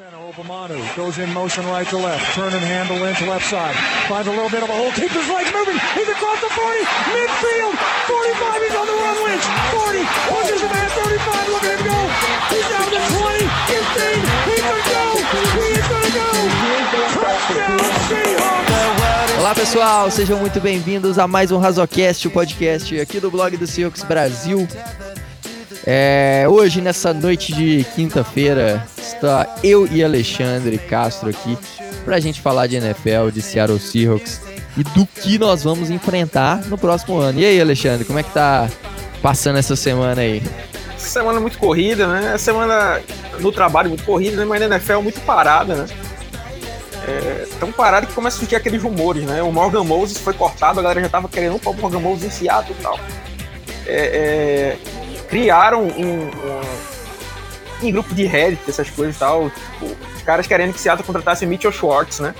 Obamanu goes in motion right to left. Turn and handle into left side. Finds a little bit of a hole. Keeps his moving. He's across the 40. Midfield. 45. He's on the run. Lynch. 40. Pushes the man. 35. Look at him go. He's down to 20. 15. He could go. Go. Touchdown. Olá pessoal, sejam muito bem-vindos a mais um Razocast, o podcast aqui do blog do Seahawks Brasil. É, hoje, nessa noite de quinta-feira, está eu e Alexandre Castro aqui para a gente falar de NFL, de Seattle Seahawks e do que nós vamos enfrentar no próximo ano. E aí, Alexandre, como é que tá passando essa semana aí? Semana muito corrida, né? Semana no trabalho muito corrida, né? mas na NFL muito parada, né? É, tão parado que começa a surgir aqueles rumores, né? O Morgan Moses foi cortado, a galera já tava querendo o Morgan Moses em Seattle e tal. É, é, criaram um, um, um, grupo de Reddit, essas coisas e tal. Tipo, os caras querendo que Seattle contratasse Mitchell Schwartz, né?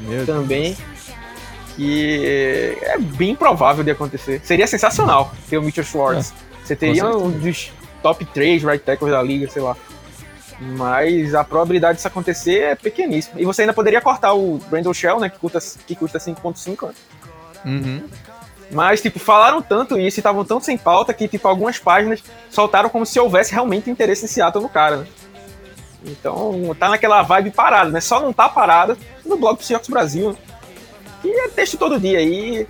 Meu Também. Deus. Que é bem provável de acontecer. Seria sensacional ter o Mitchell Schwartz. É, Você teria um dos top 3 right tackles da liga, sei lá. Mas a probabilidade disso acontecer é pequeníssima. E você ainda poderia cortar o Brandon Shell, né? Que custa, que custa 5.5, né? Uhum. Mas, tipo, falaram tanto isso e estavam tão sem pauta que, tipo, algumas páginas soltaram como se houvesse realmente interesse em Seattle no cara, né? Então, tá naquela vibe parada, né? Só não tá parada no blog do Seahawks Brasil, né? E é texto todo dia aí.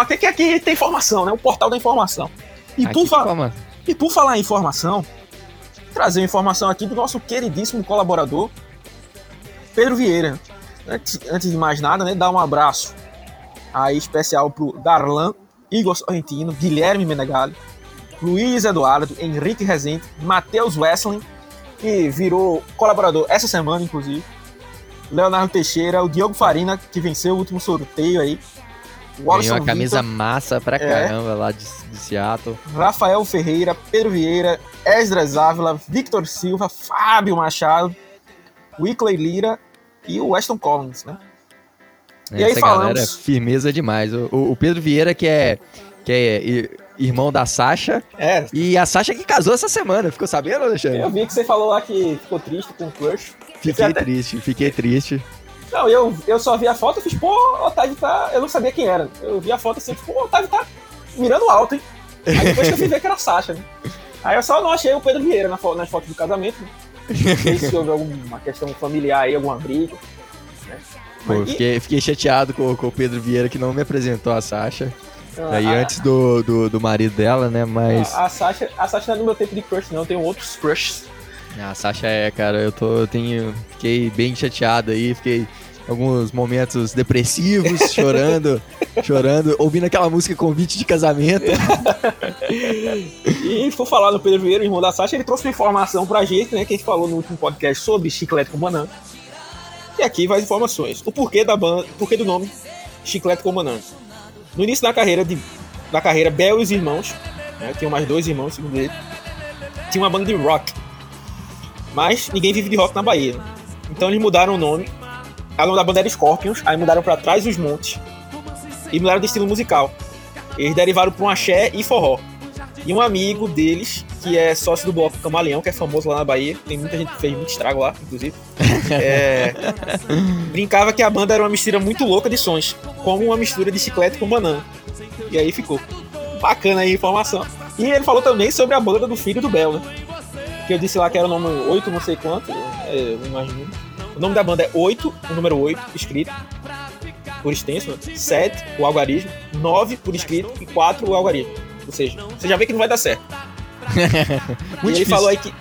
Aqui, que aqui tem informação, né? O portal da informação. E, por, fa e por falar em informação, trazer informação aqui do nosso queridíssimo colaborador, Pedro Vieira. Antes, antes de mais nada, né? Dar um abraço aí especial pro Darlan, Igor Sorrentino, Guilherme Menegali, Luiz Eduardo, Henrique Rezende, Matheus Wessling, que virou colaborador essa semana, inclusive. Leonardo Teixeira, o Diogo Farina, que venceu o último sorteio aí. Ganhou uma camisa Victor, massa pra é. caramba é, lá de, de Seattle. Rafael Ferreira, Pedro Vieira, Esdras Ávila, Victor Silva, Fábio Machado, Wickley Lira e o Weston Collins, né? E Essa aí falamos... galera, firmeza demais. O, o, Pedro Vieira, que é, que é irmão da Sasha. É. E a Sasha que casou essa semana, ficou sabendo, Alexandre? Eu vi que você falou lá que ficou triste com o crush. Fiquei até... triste, fiquei triste. Não, eu, eu só vi a foto e fiz, pô, o Otávio tá. Eu não sabia quem era. Eu vi a foto assim, pô, o Otávio tá mirando alto, hein? Aí depois que eu fui ver que era a Sasha, né? Aí eu só não achei o Pedro Vieira na, nas fotos do casamento. Né? Não sei se houve alguma questão familiar aí, alguma briga. Né? Pô, fiquei, fiquei chateado com, com, o Pedro Vieira que não me apresentou a Sasha. Ah, Aí antes do, do, do, marido dela, né? Mas. A, a, Sasha, a Sasha não é do meu tempo de crush, não. Eu tenho outros crushes. Ah, a Sasha é, cara. Eu tô. Eu tenho. Fiquei bem chateado aí. Fiquei alguns momentos depressivos, chorando, chorando, ouvindo aquela música convite de casamento. e for falar no Pedro Vieira, irmão da Sasha, ele trouxe uma informação pra gente, né? Que a gente falou no último podcast sobre chiclete com banana. E aqui vai as informações. O porquê da banda, porquê do nome Chiclete com Banana. No início da carreira de, da carreira Bel e os irmãos, né, tinham mais dois irmãos, segundo ele, tinha uma banda de rock. Mas ninguém vive de rock na Bahia. Então eles mudaram o nome. A nome da banda era Scorpions, aí mudaram para Trás dos Montes. E mudaram de estilo musical. Eles derivaram para um axé e forró. E um amigo deles, que é sócio do bloco Camaleão, que é famoso lá na Bahia, tem muita gente que fez muito estrago lá, inclusive. É, brincava que a banda era uma mistura muito louca de sons, como uma mistura de chiclete com banana. E aí ficou. Bacana aí a informação. E ele falou também sobre a banda do filho do Bel, né? Que eu disse lá que era o nome 8, não sei quanto, é, eu imagino. O nome da banda é 8, o número 8, escrito por extenso, né? 7, o algarismo, 9 por escrito e 4 o algarismo. Ou seja, você já vê que não vai dar certo. e ele falou aí que.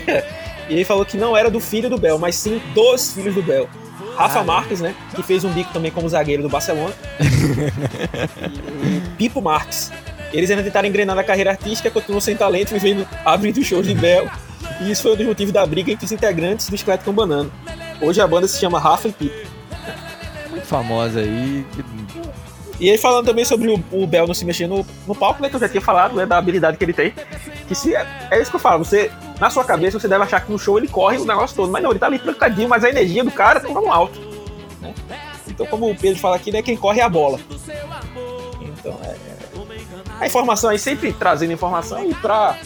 e ele falou que não era do filho do Bel, mas sim dos filhos do Bel. Rafa ah, Marques, né? Que fez um bico também como zagueiro do Barcelona. e, Pipo Marques. Eles ainda tentaram engrenar na carreira artística, continuam sem talento, vivendo abrindo shows de Bel. E isso foi um dos motivos da briga entre os integrantes do Esqueleto com Banana. Hoje a banda se chama Rafa e Pipo. Muito famosa aí. E aí falando também sobre o, o Bell não se mexer no, no palco, né? Que eu já tinha falado, né? Da habilidade que ele tem. Que se é, é isso que eu falo, você, na sua cabeça, você deve achar que no show ele corre o negócio todo. Mas não, ele tá ali trancadinho, mas a energia do cara tá no alto. Né? Então, como o Pedro fala aqui, né? Quem corre é a bola. Então, é. A informação aí, sempre trazendo informação. E pra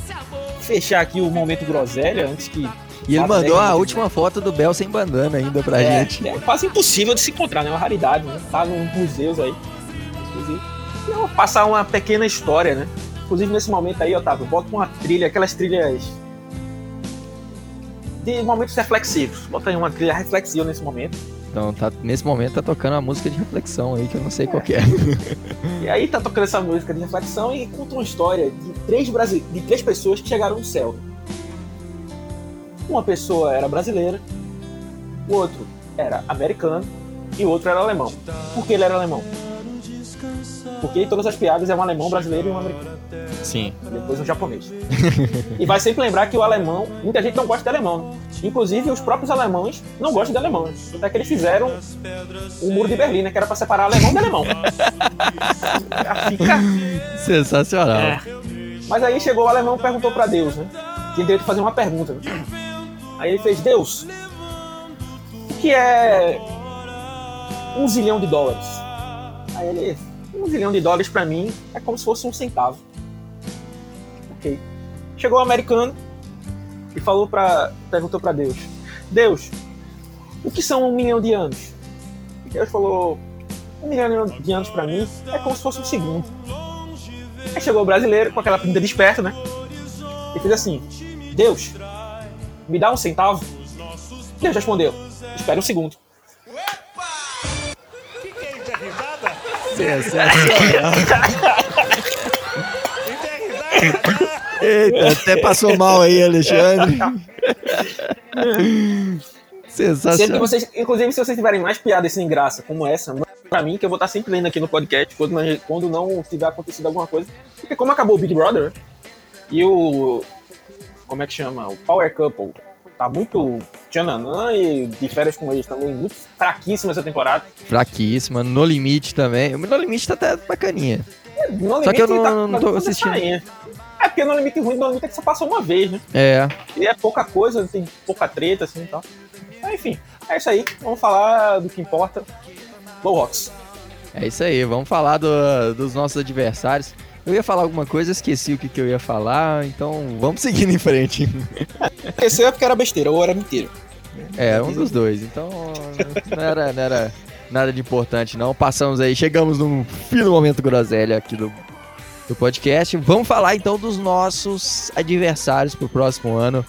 fechar aqui o momento groselha, antes que E ele mandou a última foto do Bel sem bandana ainda pra é, gente. É quase impossível de se encontrar, né? Uma raridade, né? Tá nos museus aí. Passar uma pequena história, né? Inclusive nesse momento aí, Otávio, bota uma trilha, aquelas trilhas de momentos reflexivos. Bota aí uma trilha reflexiva nesse momento. Então, tá, nesse momento tá tocando uma música de reflexão aí que eu não sei é. qual é. E aí tá tocando essa música de reflexão e conta uma história de três, brasile... de três pessoas que chegaram no céu. Uma pessoa era brasileira, o outro era americano e o outro era alemão. Por que ele era alemão? Porque todas as piadas é um alemão brasileiro e um americano. Sim. E depois um japonês. e vai sempre lembrar que o alemão, muita gente não gosta de alemão. Inclusive, os próprios alemães não gostam de alemão. Até que eles fizeram o muro de Berlim, né? Que era pra separar alemão de alemão. Fica... Sensacional. É. Mas aí chegou o alemão e perguntou pra Deus, né? Tinha direito de fazer uma pergunta. Né? Aí ele fez: Deus, o que é um zilhão de dólares? Aí ele um zilhão de dólares para mim é como se fosse um centavo. Ok. Chegou o um americano e falou para, perguntou para Deus: Deus, o que são um milhão de anos? E Deus falou: um milhão de anos para mim é como se fosse um segundo. Aí chegou o brasileiro com aquela pinta desperta, né? E fez assim: Deus, me dá um centavo? Deus respondeu: Espere um segundo. Sensacional. Eita, até passou mal aí, Alexandre. Sensacional. Vocês, inclusive, se vocês tiverem mais piadas sem graça como essa, pra mim, que eu vou estar sempre lendo aqui no podcast quando, quando não tiver acontecido alguma coisa. Porque como acabou o Big Brother e o. Como é que chama? O Power Couple tá muito tchananã e de férias com eles também, muito fraquíssima essa temporada. Fraquíssima, No Limite também. No Limite tá até bacaninha. É, no Só que eu não, tá, não tô assistindo. É porque No Limite ruim, No Limite é que só passa uma vez, né? É. E é pouca coisa, tem pouca treta, assim e tal. Mas, enfim, é isso aí. Vamos falar do que importa. Low Rocks. É isso aí, vamos falar do, dos nossos adversários. Eu ia falar alguma coisa, esqueci o que, que eu ia falar, então vamos seguindo em frente. Esqueceu é porque era besteira, ou era mentira. É, um dos dois, então não era, não era nada de importante não. Passamos aí, chegamos no fim do momento groselha aqui do, do podcast. Vamos falar então dos nossos adversários pro próximo ano.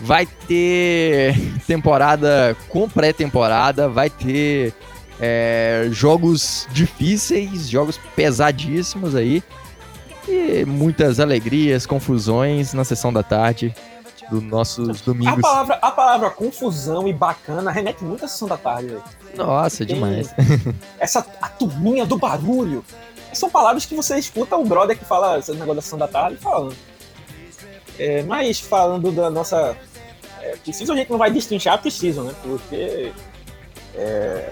Vai ter temporada com pré-temporada, vai ter é, jogos difíceis, jogos pesadíssimos aí. E muitas alegrias, confusões na sessão da tarde dos nossos domingos. A palavra, a palavra confusão e bacana remete muito à sessão da tarde. Nossa, Tem demais. Essa a turminha do barulho. São palavras que você escuta o brother que fala esse negócio da sessão da tarde falando. É, mas falando da nossa. É, preciso a gente não vai destrinchar, preciso, né? Porque. É,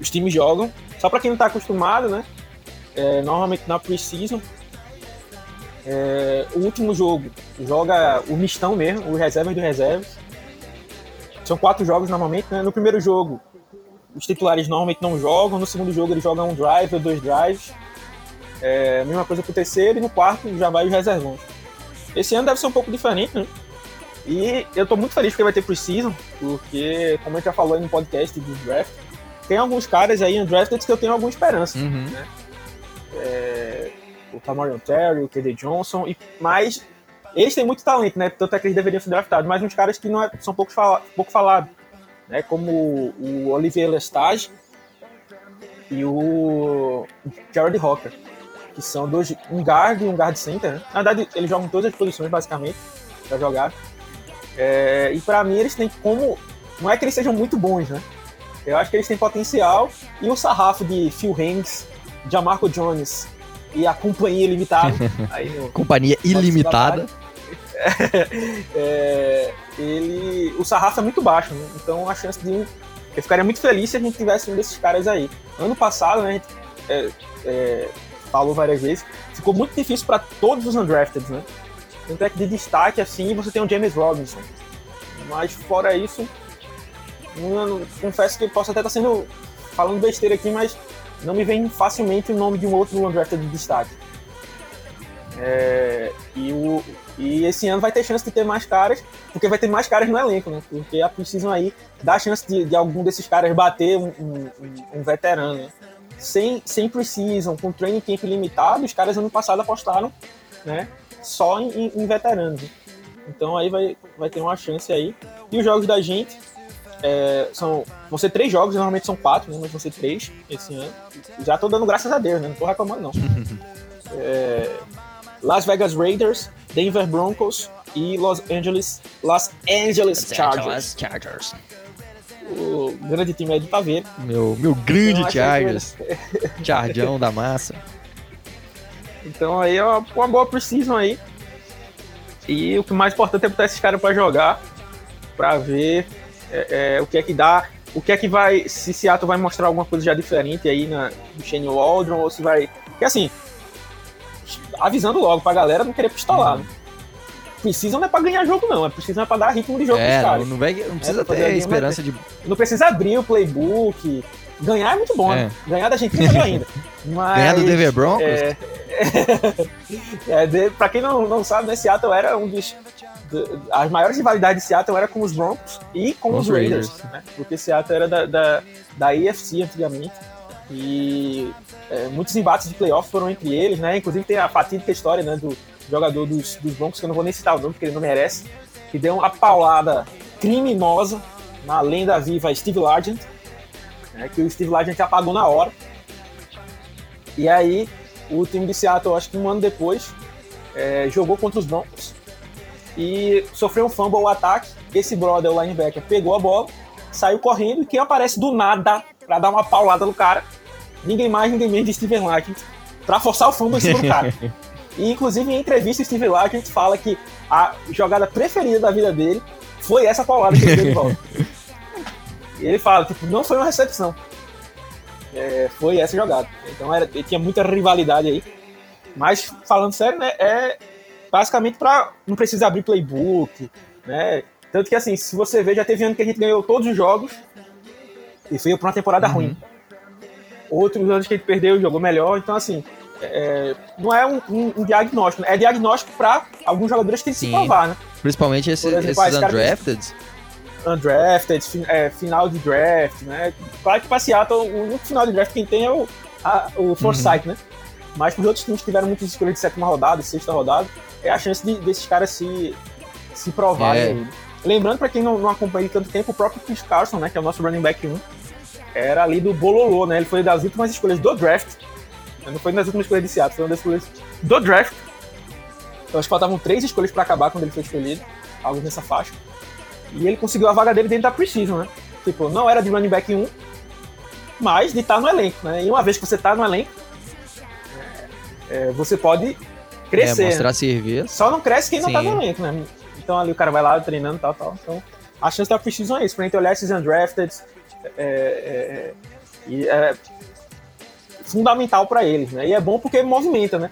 os times jogam. Só para quem não está acostumado, né? É, normalmente na Precision, é, o último jogo joga o mistão mesmo, o reserva do reservas. São quatro jogos normalmente, né? No primeiro jogo, os titulares normalmente não jogam. No segundo jogo, eles jogam um drive ou dois drives. É, mesma coisa pro terceiro e no quarto já vai os reservões. Esse ano deve ser um pouco diferente, né? E eu tô muito feliz porque vai ter Precision, porque, como a gente já falou aí no podcast do draft, tem alguns caras aí undrafted que eu tenho alguma esperança. Uhum. Né? É, o Tamarion Terry, o KD Johnson, e, mas eles têm muito talento, né? Tanto é que eles deveriam ser draftados, mas uns caras que não é, são pouco, fala, pouco falados, né? Como o Olivier Lestage e o Jared Hawker, que são dois, um guard e um guard center, né? Na verdade, eles jogam todas as posições, basicamente, para jogar. É, e para mim, eles têm como. Não é que eles sejam muito bons, né? Eu acho que eles têm potencial. E o sarrafo de Phil Hanks, Jamarco Jones e a Companhia Ilimitada. no, Companhia Ilimitada. é, ele, o sarrafo é muito baixo, né? então a chance de um. Eu ficaria muito feliz se a gente tivesse um desses caras aí. Ano passado, né, a gente é, é, falou várias vezes, ficou muito difícil para todos os undrafted, né? Tanto é que de destaque, assim, você tem o James Robinson. Mas fora isso, confesso que posso até estar sendo falando besteira aqui, mas não me vem facilmente o nome de um outro undrafted de destaque. É, e, o, e esse ano vai ter chance de ter mais caras, porque vai ter mais caras no elenco, né? Porque a precisam aí dar chance de, de algum desses caras bater um, um, um veterano. Né? Sem, sem precisam, com training camp limitado, os caras ano passado apostaram né, só em, em veteranos. Né? Então aí vai, vai ter uma chance aí. E os jogos da gente é, são, vão ser três jogos, normalmente são quatro, né, mas vão ser três esse ano. Já tô dando graças a Deus, né? Não tô reclamando, não. é, Las Vegas Raiders, Denver Broncos e Los Angeles, Los Angeles Chargers. Chargers. O grande time é de Taveira. Meu, meu grande Chargers. Chargão da massa. Então aí é uma, uma boa precisão aí. E o que mais importante é botar esses caras para jogar, para ver é, é, o que é que dá, o que é que vai, se Seattle vai mostrar alguma coisa já diferente aí na, no Shane Waldron, ou se vai. Porque assim, avisando logo pra galera não querer pistolar, né? Precisam não é pra ganhar jogo, não. É preciso é pra dar ritmo de jogo é, pros caras. Não, vai, não precisa é ter esperança de. Não precisa abrir o playbook. Ganhar é muito bom, né? é. né? Ganhar da gente é ainda. Mas, ganhar do Denver Broncos? É, é, de, pra quem não, não sabe, né, Seattle era um dos. As maiores rivalidades de Seattle era com os Broncos e com, com os Raiders, Raiders. Né? porque Seattle era da, da, da AFC antigamente. E é, muitos embates de playoff foram entre eles, né? Inclusive tem a fatídica história né, do jogador dos, dos Broncos, que eu não vou nem citar o nome, porque ele não merece, que deu uma paulada criminosa na lenda viva Steve Largent, né, que o Steve Largent apagou na hora. E aí o time de Seattle, acho que um ano depois, é, jogou contra os Broncos e sofreu um fumble ao ataque. Esse brother, o linebacker, pegou a bola, saiu correndo e quem aparece do nada para dar uma paulada no cara ninguém mais, ninguém menos de Steven Larkin para forçar o fundo em cima do cara. E, inclusive, em entrevista, Steven Larkin fala que a jogada preferida da vida dele foi essa paulada que ele deu de volta. e ele fala, tipo, não foi uma recepção. É, foi essa jogada. Então era, tinha muita rivalidade aí. Mas, falando sério, né, é basicamente para não precisa abrir playbook, né? Tanto que, assim, se você ver, já teve ano que a gente ganhou todos os jogos e veio para uma temporada uhum. ruim. Outros anos que a gente perdeu, jogou melhor. Então, assim, é, não é um, um, um, diagnóstico, é diagnóstico para alguns jogadores que que se provar, né? Principalmente esses, exemplo, esses undrafted. Undrafted, é, final de draft, né? Claro que Seattle, o único final de draft quem tem é o, a, o Foresight, uhum. né? Mas para os outros times que tiveram muitas escolhas de sétima rodada, sexta rodada, é a chance de, desses caras se, se provarem. É. Lembrando, para quem não, não acompanha tanto tempo, o próprio Chris Carson, né, que é o nosso running back 1, era ali do Bololô, né? Ele foi das últimas escolhas do draft. Não foi nas últimas escolhas de Seattle, foi uma das escolhas do draft. Então acho que faltavam três escolhas para acabar quando ele foi escolhido, algo nessa faixa. E ele conseguiu a vaga dele dentro da Precision, né? Tipo, não era de running back 1, mas de estar tá no elenco, né? E uma vez que você está no elenco, é, você pode crescer. É, mostrar né? serviço. Só não cresce quem não está no elenco, né? Então ali o cara vai lá treinando e tal, tal. Então a chance da Precision é isso, pra gente olhar esses undrafted, é, é, é, é fundamental para eles, né? E é bom porque movimenta, né?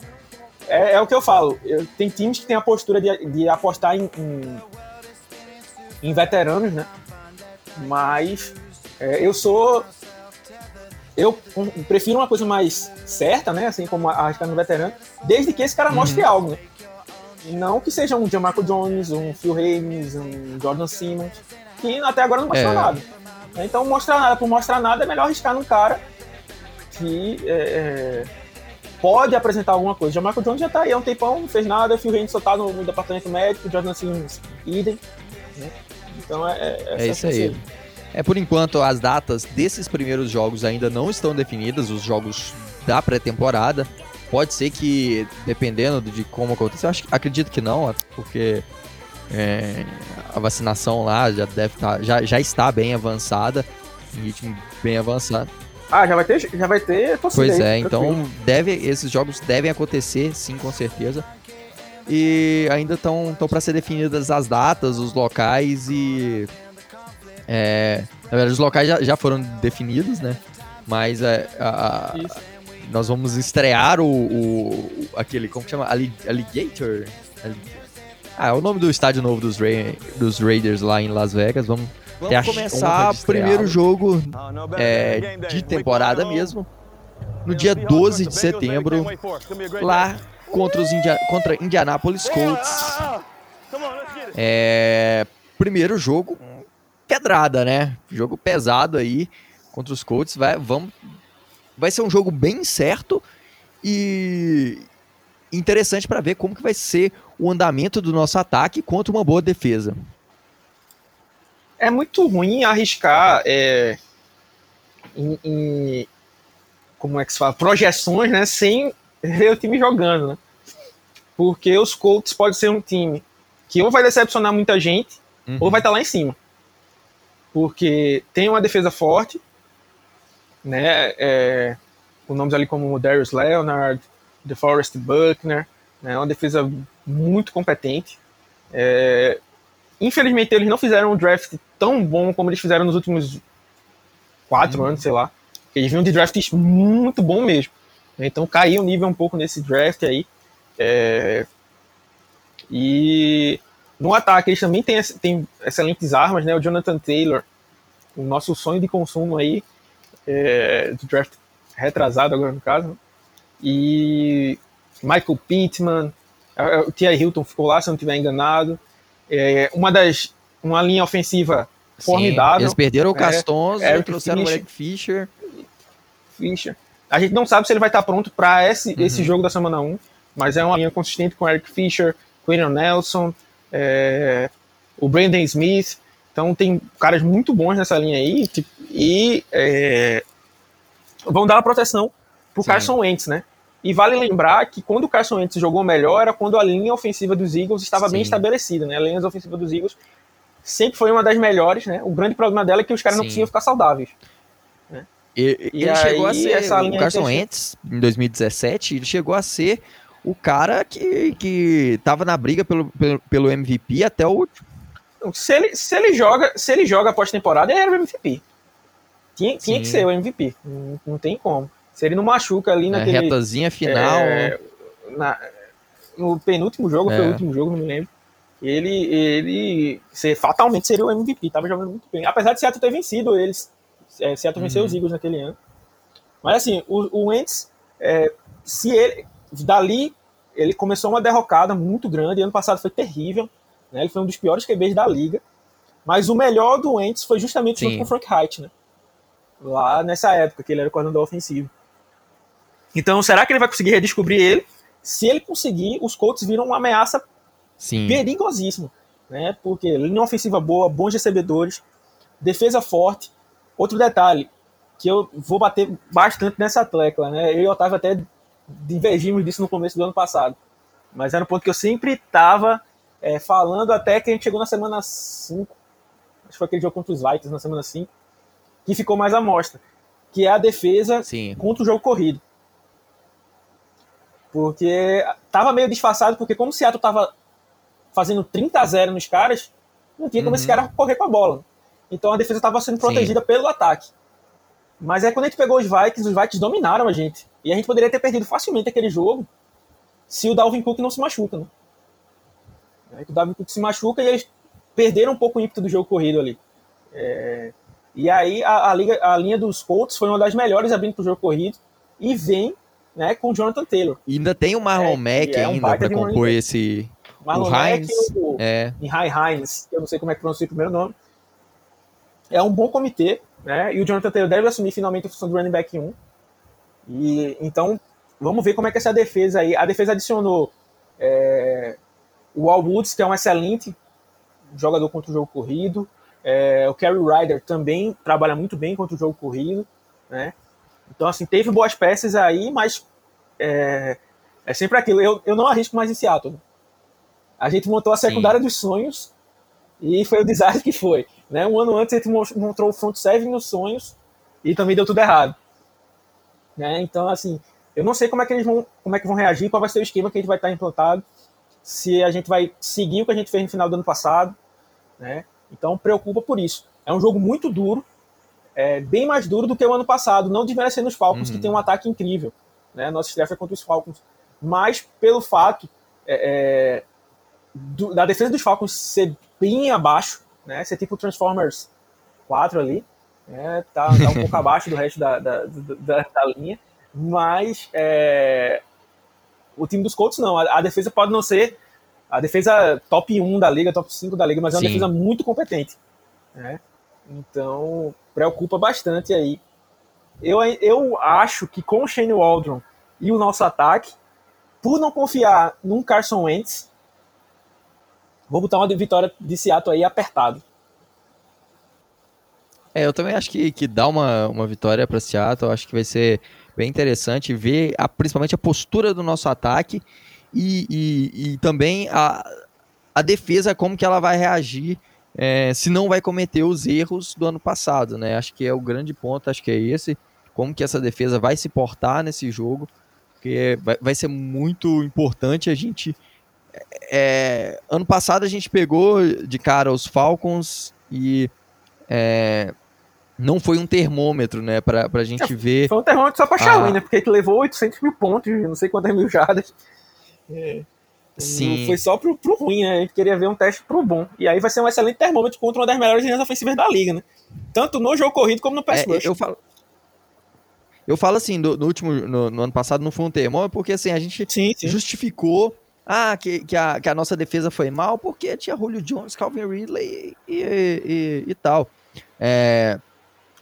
É, é o que eu falo. Eu, tem times que têm a postura de, de apostar em, em, em, veteranos, né? Mas é, eu sou. Eu prefiro uma coisa mais certa, né? Assim como arriscar no veterano, desde que esse cara mostre uhum. algo, né? Não que seja um Jamarco Jones, um Phil Haynes, um Jordan Simmons, que até agora não mostrou é. nada. Então, mostrar nada por mostrar nada é melhor arriscar num cara que é, é pode apresentar alguma coisa. Já Michael Jones já tá aí há um tempão, não fez nada, Phil Haynes só tá no, no departamento médico, Jordan Simmons, idem. Né? Então é, é, é isso aí. É por enquanto as datas desses primeiros jogos ainda não estão definidas, os jogos da pré-temporada. Pode ser que, dependendo de como acontecer, acho, acredito que não, porque é, a vacinação lá já deve tá, já, já está bem avançada, em ritmo bem avançado. Ah, já vai ter, já vai ter Pois é, então deve, esses jogos devem acontecer, sim, com certeza. E ainda estão para ser definidas as datas, os locais e. É, na verdade, os locais já, já foram definidos, né? Mas é, a, a, nós vamos estrear o, o, aquele, como que chama? Alligator? Ah, é o nome do estádio novo dos, Ra dos Raiders lá em Las Vegas. Vamos, Vamos começar o primeiro jogo é, de temporada mesmo. No dia 12 de setembro, lá contra os India contra Indianapolis Colts. É, primeiro jogo pedrada, né? Jogo pesado aí contra os Colts. Vai, vamos, vai ser um jogo bem certo e interessante para ver como que vai ser o andamento do nosso ataque contra uma boa defesa. É muito ruim arriscar é, em, em, como é que se fala projeções, né, sem ver o time jogando, né? Porque os Colts pode ser um time que ou vai decepcionar muita gente uhum. ou vai estar tá lá em cima. Porque tem uma defesa forte, né? É, com nomes ali como Darius Leonard, DeForest Buckner, né? Uma defesa muito competente. É, infelizmente eles não fizeram um draft tão bom como eles fizeram nos últimos quatro uhum. anos, sei lá. Eles vinham de drafts muito bom mesmo. Então caiu o nível um pouco nesse draft aí. É, e no ataque eles também têm, têm excelentes armas, né? O Jonathan Taylor, o nosso sonho de consumo aí, é, do draft retrasado agora no caso. E Michael Pittman, o T.I. Hilton ficou lá, se eu não estiver enganado. É, uma das. Uma linha ofensiva formidável. Sim, eles perderam o né? Castonzo, é, trouxeram Fischer, o Eric Fischer. Fischer. A gente não sabe se ele vai estar pronto para esse, uhum. esse jogo da semana 1, mas é uma linha consistente com Eric Fischer, Quentin Nelson, é, o Brandon Smith. Então tem caras muito bons nessa linha aí tipo, e é, vão dar a proteção pro Sim. Carson Wentz, né? E vale lembrar que quando o Carson Wentz jogou melhor era quando a linha ofensiva dos Eagles estava Sim. bem estabelecida, né? A linha ofensiva dos Eagles sempre foi uma das melhores, né? O grande problema dela é que os caras Sim. não conseguiam ficar saudáveis. Né? E, e ele aí, chegou a ser, essa o Carson Wentz, em 2017, ele chegou a ser o cara que, que tava na briga pelo, pelo, pelo MVP até o último. Se ele, se ele joga, se ele joga pós-temporada, ele era o MVP. Tinha, tinha que ser o MVP. Não, não, tem como. Se ele não machuca ali na retazinha final. É, na, no penúltimo jogo, é. foi o último jogo, não me lembro. Ele, ele ser, fatalmente seria o MVP. Tava jogando muito bem. Apesar de Seattle ter vencido eles. É, Seattle uhum. venceu os Eagles naquele ano. Mas assim, o, o Wentz, é, se ele Dali, ele começou uma derrocada muito grande. Ano passado foi terrível. Né? Ele foi um dos piores QBs da liga. Mas o melhor do Wentz foi justamente junto com o Frank Height, né? Lá nessa época, que ele era o coordenador ofensivo. Então, será que ele vai conseguir redescobrir ele? Se ele conseguir, os Colts viram uma ameaça Sim. perigosíssima. Né? Porque linha ofensiva boa, bons recebedores, defesa forte. Outro detalhe, que eu vou bater bastante nessa tecla, né? Eu e o Otávio até divergimos disso no começo do ano passado. Mas era um ponto que eu sempre estava é, falando até que a gente chegou na semana 5. Acho que foi aquele jogo contra os Vikings na semana 5. Que ficou mais à mostra. Que é a defesa Sim. contra o jogo corrido. Porque tava meio disfarçado, porque como o Seattle tava fazendo 30 a 0 nos caras, não tinha como uhum. esse cara correr com a bola. Então a defesa estava sendo protegida Sim. pelo ataque. Mas é quando a gente pegou os Vikings, os Vikings dominaram a gente. E a gente poderia ter perdido facilmente aquele jogo se o Dalvin Cook não se machuca, né? o Dalvin Cook se machuca e eles perderam um pouco o ímpeto do jogo corrido ali. É... E aí a, a, liga, a linha dos Colts foi uma das melhores abrindo para o jogo corrido e vem né, com o Jonathan Taylor. E ainda tem o Marlon é, Mack é um ainda para compor esse... Marlon o Hines, Mack, o, é. Hines, eu não sei como é que pronuncia o primeiro nome. É um bom comitê, né? E o Jonathan Taylor deve assumir finalmente a função do running back 1. E, então, vamos ver como é que essa defesa aí. A defesa adicionou é, o Al Woods, que é um excelente jogador contra o jogo corrido. É, o Kerry Ryder também trabalha muito bem contra o jogo corrido. Né? Então, assim, teve boas peças aí, mas é, é sempre aquilo. Eu, eu não arrisco mais em Seattle. A gente montou a secundária Sim. dos sonhos e foi o desastre que foi. Né? Um ano antes a gente mostrou o front seven nos sonhos e também deu tudo errado. Né? Então, assim, eu não sei como é que eles vão, como é que vão reagir, qual vai ser o esquema que a gente vai estar implantado, se a gente vai seguir o que a gente fez no final do ano passado, né? Então, preocupa por isso. É um jogo muito duro, é bem mais duro do que o ano passado, não desmerecendo os Falcons, uhum. que tem um ataque incrível. Né? Nossa estreia foi contra os Falcons. Mas pelo fato é, é, do, da defesa dos Falcons ser bem abaixo, né? Ser tipo Transformers 4 ali, né? Tá, tá um pouco abaixo do resto da, da, da, da linha, mas é, O time dos Colts não. A, a, defesa pode não ser a defesa top 1 da liga, top 5 da liga, mas é uma Sim. defesa muito competente. Né? Então, preocupa bastante aí. Eu, eu acho que com o Shane Waldron e o nosso ataque, por não confiar num Carson Wentz, vou botar uma vitória de Seattle aí apertado. É, eu também acho que, que dá uma, uma vitória para Seattle. Acho que vai ser bem interessante ver a, principalmente a postura do nosso ataque e, e, e também a, a defesa, como que ela vai reagir é, se não vai cometer os erros do ano passado, né? Acho que é o grande ponto, acho que é esse, como que essa defesa vai se portar nesse jogo, porque vai, vai ser muito importante a gente... É, ano passado a gente pegou de cara os Falcons e é, não foi um termômetro, né, pra, pra gente é, ver. Foi um termômetro só pra Shaolin, né, porque ele levou 800 mil pontos, não sei quantas mil jardas. É. Sim. Não foi só pro, pro ruim, né? A gente queria ver um teste pro bom. E aí vai ser um excelente termômetro contra uma das melhores linhas ofensivas da liga, né? Tanto no jogo corrido como no pass é, Eu falo, eu falo assim, do, no último, no, no, ano passado não foi um termômetro, porque assim, a gente sim, sim. justificou ah, que, que, a, que a nossa defesa foi mal porque tinha Julio Jones, Calvin Ridley e, e, e, e tal. É,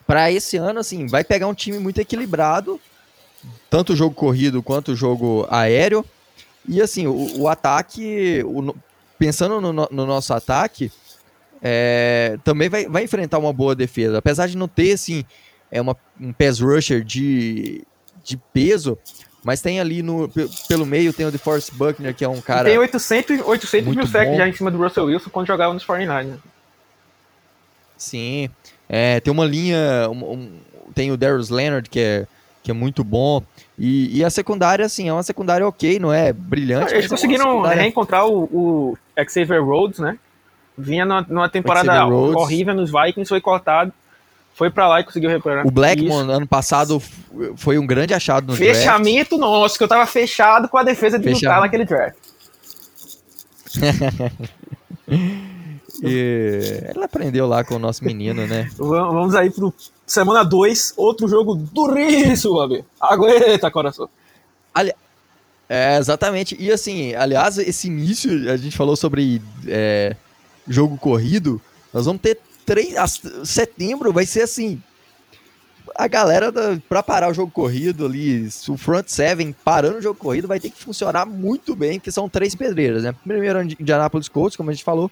para esse ano, assim, vai pegar um time muito equilibrado, tanto o jogo corrido quanto o jogo aéreo. E assim, o, o ataque, o, pensando no, no, nosso ataque, é, também vai, vai enfrentar uma boa defesa. Apesar de não ter, assim, é uma, um pass rusher de, de peso, mas tem ali no, pelo meio, tem o DeForest Buckner, que é um cara. tem 800, 800 mil sacks já em cima do Russell Wilson quando jogava nos 49ers. Sim. É, tem uma linha, um, um, tem o Darius Leonard, que é, que é muito bom. E, e, a secundária, assim, é uma secundária ok, não é brilhante. Eles é conseguiram é secundária... reencontrar o, o Xavier Rhodes, né? Vinha numa, numa temporada horrível nos Vikings, foi cortado. Foi para lá e conseguiu recuperar. O Blackmon, ano passado, foi um grande achado no Fechamento draft. nosso, que eu tava fechado com a defesa de lutar naquele draft. E ela aprendeu lá com o nosso menino, né? Vamos aí pro semana 2, outro jogo duríssimo, Babi. Aguenta, coração. Ali... É, exatamente. E assim, aliás, esse início, a gente falou sobre é, jogo corrido. Nós vamos ter três. Setembro vai ser assim. A galera da, pra parar o jogo corrido ali, o front seven parando o jogo corrido, vai ter que funcionar muito bem, porque são três pedreiras, né? Primeiro, Indianapolis Colts, como a gente falou.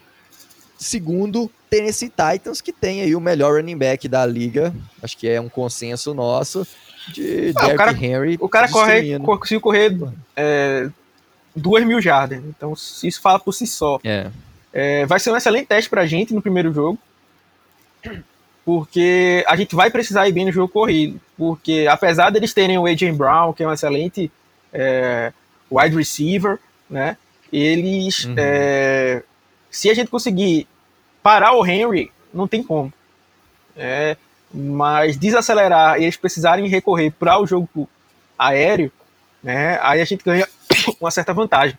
Segundo, Tennessee Titans, que tem aí o melhor running back da liga. Acho que é um consenso nosso. De ah, Derrick cara, Henry. O cara corre, conseguiu correr é, duas mil jardas. Então, isso fala por si só. É. É, vai ser um excelente teste pra gente no primeiro jogo. Porque a gente vai precisar ir bem no jogo corrido. Porque apesar deles terem o AJ Brown, que é um excelente é, wide receiver, né? Eles uhum. é, se a gente conseguir parar o Henry, não tem como. É, mas desacelerar e eles precisarem recorrer para o jogo aéreo, né, aí a gente ganha uma certa vantagem.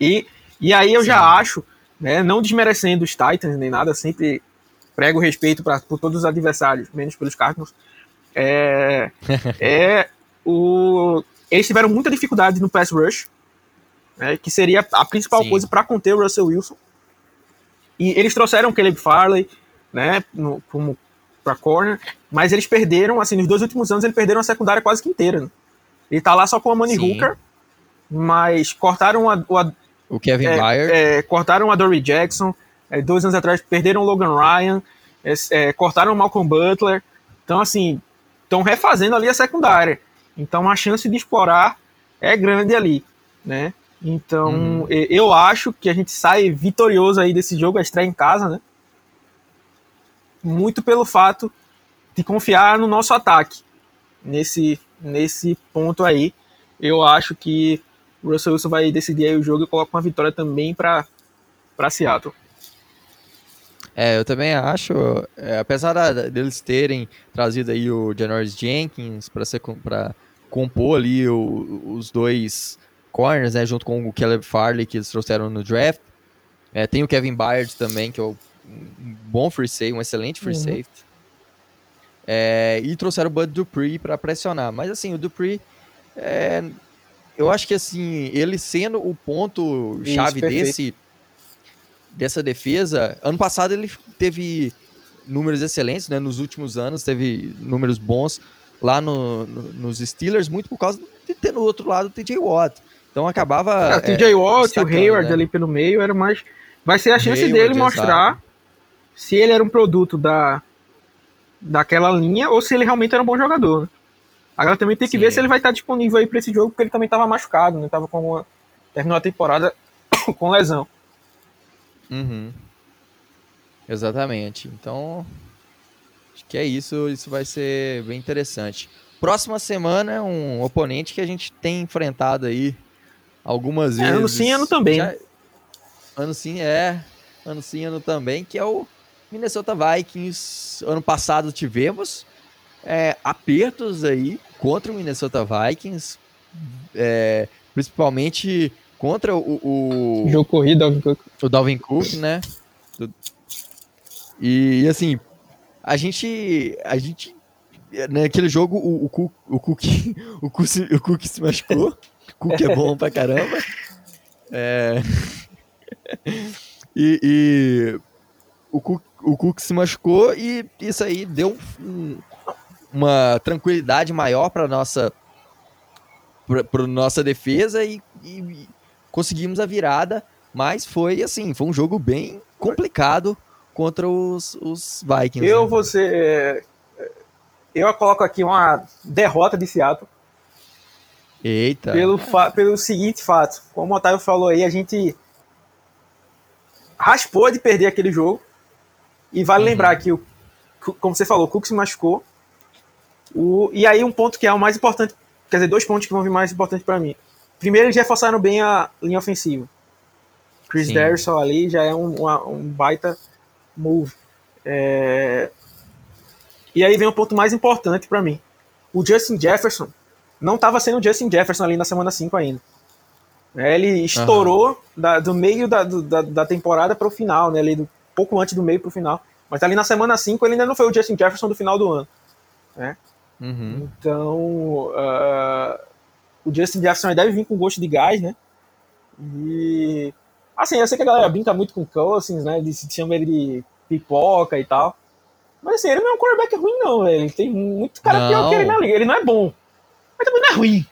E, e aí eu Sim. já acho, né, não desmerecendo os Titans nem nada, sempre prego respeito pra, por todos os adversários, menos pelos Cardinals. É, é o, eles tiveram muita dificuldade no pass rush, né, que seria a principal Sim. coisa para conter o Russell Wilson. E eles trouxeram o Caleb Farley, né, no, como para corner, mas eles perderam, assim, nos dois últimos anos eles perderam a secundária quase que inteira. Né? Ele tá lá só com a Money Hooker, mas cortaram a, a o Kevin é, Byard. É, cortaram a Dory Jackson, é, dois anos atrás perderam o Logan Ryan, é, é, cortaram o Malcolm Butler, então assim, estão refazendo ali a secundária. Então a chance de explorar é grande ali, né? Então, hum. eu acho que a gente sai vitorioso aí desse jogo, a estreia em casa, né? Muito pelo fato de confiar no nosso ataque. Nesse, nesse ponto aí, eu acho que o Russell Wilson vai decidir aí o jogo e coloca uma vitória também para Seattle. É, eu também acho, é, apesar deles terem trazido aí o Janoris Jenkins para compor ali o, os dois corners, né, junto com o Caleb Farley que eles trouxeram no draft. É, tem o Kevin Byard também, que é um bom free safety, um excelente free uhum. safety. É, e trouxeram o Bud Dupree para pressionar. Mas assim, o Dupree é, eu acho que assim, ele sendo o ponto chave desse dessa defesa, ano passado ele teve números excelentes, né? Nos últimos anos teve números bons lá no, no, nos Steelers, muito por causa de ter no outro lado o TJ Watt. Então acabava. É, o TJ é, Watt, o Hayward né? ali pelo meio, era mais. Vai ser a chance Hayward, dele mostrar exato. se ele era um produto da, daquela linha ou se ele realmente era um bom jogador. Né? Agora também tem que Sim. ver se ele vai estar disponível aí para esse jogo, porque ele também estava machucado, né? Tava com uma... terminou a temporada com lesão. Uhum. Exatamente. Então, acho que é isso. Isso vai ser bem interessante. Próxima semana, um oponente que a gente tem enfrentado aí algumas vezes. É, ano sim, ano também. Já... Ano sim, é. Ano sim, ano também, que é o Minnesota Vikings. Ano passado tivemos é, apertos aí contra o Minnesota Vikings, é, principalmente contra o, o jogo corrido, Dalvin Cook. o Dalvin Cook, né? E, assim, a gente, a gente naquele jogo o, o Cook, o Cook, o Cook, o Cook se machucou. o Cook é bom pra caramba. É... e, e o Cook, o Cook se machucou e isso aí deu um, uma tranquilidade maior para nossa para nossa defesa e, e, conseguimos a virada, mas foi assim, foi um jogo bem complicado contra os, os Vikings. Eu né? você eu coloco aqui uma derrota de Seattle. Eita. Pelo, pelo seguinte fato, como o Otávio falou aí, a gente raspou de perder aquele jogo. E vale uhum. lembrar que, o, como você falou, o Cook se machucou. O, e aí um ponto que é o mais importante, quer dizer, dois pontos que vão vir mais importantes para mim. Primeiro, eles reforçaram bem a linha ofensiva. Chris Derrisson ali já é um, uma, um baita move. É... E aí vem o ponto mais importante para mim. O Justin Jefferson não estava sendo o Justin Jefferson ali na semana 5 ainda. É, ele estourou uhum. da, do meio da, do, da, da temporada para o final, né? Ali do, pouco antes do meio para o final. Mas ali na semana 5 ele ainda não foi o Justin Jefferson do final do ano. Né? Uhum. Então, uh, o Justin Jefferson deve vir com gosto de gás, né? E. Assim, eu sei que a galera brinca muito com Cousins, né? Se chama ele de pipoca e tal. Mas assim, ele não é um quarterback ruim, não, velho. Ele tem muito cara não. pior que ele na liga. Ele não é bom. Mas também não é ruim.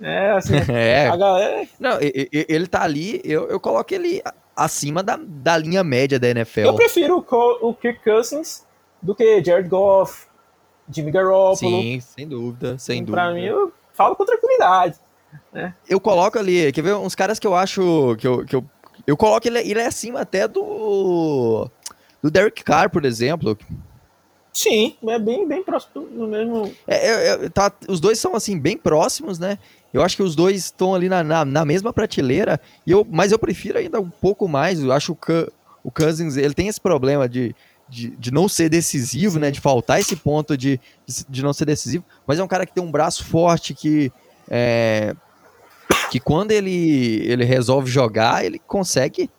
É, assim. é. A galera... Não, ele tá ali, eu, eu coloco ele acima da, da linha média da NFL. Eu prefiro o, o Kirk Cousins do que Jared Goff, Jimmy Garoppolo. Sim, sem dúvida, sem dúvida. Pra mim, eu falo com tranquilidade. Né? Eu coloco ali, quer ver uns caras que eu acho que eu, que eu, eu coloco ele, ele é acima até do do Derek Carr, por exemplo. Sim, é bem, bem próximo no mesmo. É, é, é, tá, os dois são assim bem próximos, né? Eu acho que os dois estão ali na, na, na, mesma prateleira, e eu, mas eu prefiro ainda um pouco mais. Eu acho que o, o Cousins ele tem esse problema de, de, de, não ser decisivo, né? De faltar esse ponto de, de, de, não ser decisivo. Mas é um cara que tem um braço forte que. É, que quando ele, ele resolve jogar, ele consegue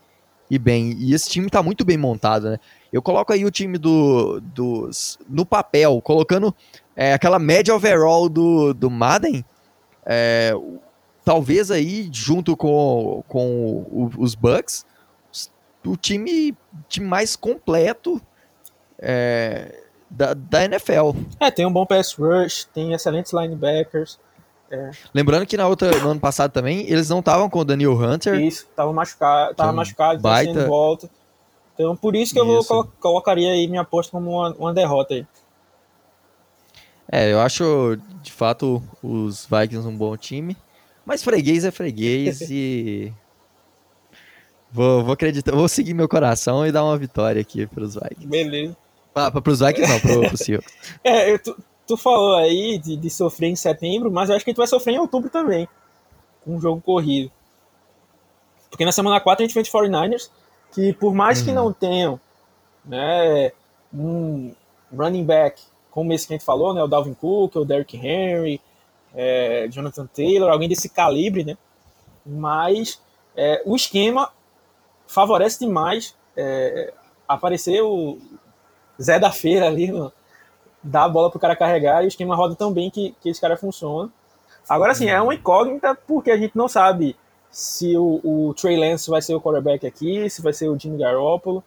ir bem. E esse time tá muito bem montado, né? Eu coloco aí o time do, dos no papel, colocando é, aquela média overall do, do Madden. É, talvez aí, junto com, com os Bucks, o time, time mais completo é, da, da NFL. É, tem um bom pass rush, tem excelentes linebackers. É. Lembrando que na outra, no ano passado também, eles não estavam com o Daniel Hunter. Isso, tava machucado, tava machucado, baita... sem volta. Então, por isso que isso. eu vou, colocaria aí minha aposta como uma, uma derrota aí. É, eu acho, de fato, os Vikings um bom time. Mas freguês é freguês e. Vou, vou acreditar, vou seguir meu coração e dar uma vitória aqui para os Vikings. Beleza. Ah, para os Vikings não, para o Seahawks. é, tu, tu falou aí de, de sofrer em setembro, mas eu acho que tu vai sofrer em outubro também. Com um jogo corrido. Porque na semana 4 a gente fez 49ers que por mais uhum. que não tenham né, um running back como esse que a gente falou, né, o Dalvin Cook, o Derrick Henry, é, Jonathan Taylor, alguém desse calibre, né, mas é, o esquema favorece demais é, aparecer o Zé da Feira ali, no, dar a bola pro cara carregar e o esquema roda tão bem que, que esse cara funciona. Agora sim, é uma incógnita porque a gente não sabe se o, o Trey Lance vai ser o quarterback aqui, se vai ser o Jimmy Garoppolo.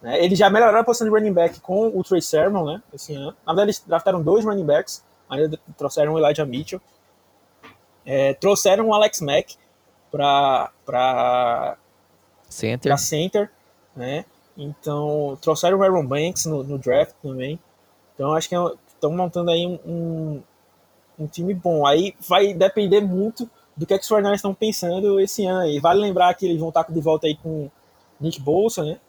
Né? Eles já melhoraram a posição de running back com o Trey Sermon, né? Esse ano. Na verdade, eles draftaram dois running backs, ainda trouxeram o Elijah Mitchell. É, trouxeram o Alex Mack para center. center, né? Então, trouxeram o Aaron Banks no, no draft também. Então, acho que estão é montando aí um, um, um, time bom. Aí vai depender muito do que, é que os 49 estão pensando esse ano aí. Vale lembrar que eles vão estar de volta aí com Nick Bolsa, né?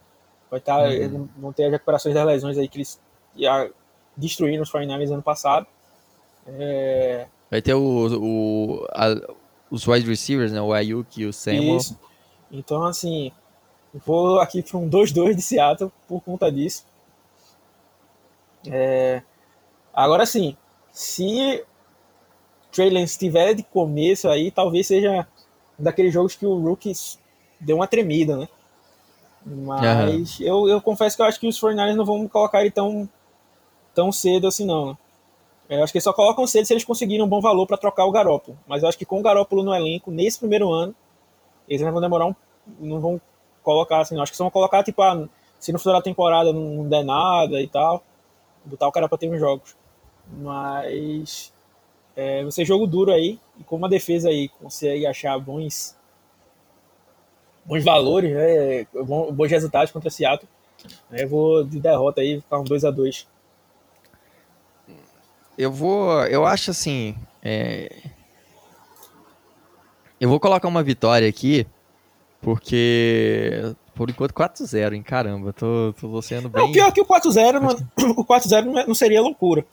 Vai estar, uhum. vão ter as recuperações das lesões aí que eles já destruíram os 49 ano passado. É... Vai ter o, o a, os wide receivers, né? O Ayuk e o Samuel. Isso. Então, assim, vou aqui para um 2-2 de Seattle por conta disso. É... Agora sim, se Trey Lance estiver de começo aí, talvez seja daqueles jogos que o Rookie deu uma tremida, né? Mas uhum. eu, eu confesso que eu acho que os 49 não vão colocar ele tão, tão cedo assim, não. Né? Eu acho que eles só colocam cedo se eles conseguirem um bom valor para trocar o Garópolo. Mas eu acho que com o Garópolo no elenco, nesse primeiro ano, eles ainda vão demorar um. Não vão colocar assim. Acho que só vão colocar, tipo, ah, se no final da temporada não der nada e tal, botar o cara para ter uns jogos. Mas. É, você jogo duro aí, e com uma defesa aí consegue achar bons bons valores, né, bons resultados contra Seattle. Eu vou de derrota aí, ficar um 2 a 2 Eu vou. Eu acho assim. É... Eu vou colocar uma vitória aqui, porque. Por enquanto 4x0, hein? Caramba, tô, tô sendo bem. Não, pior que o 4x0, o 4x0 é, não seria loucura.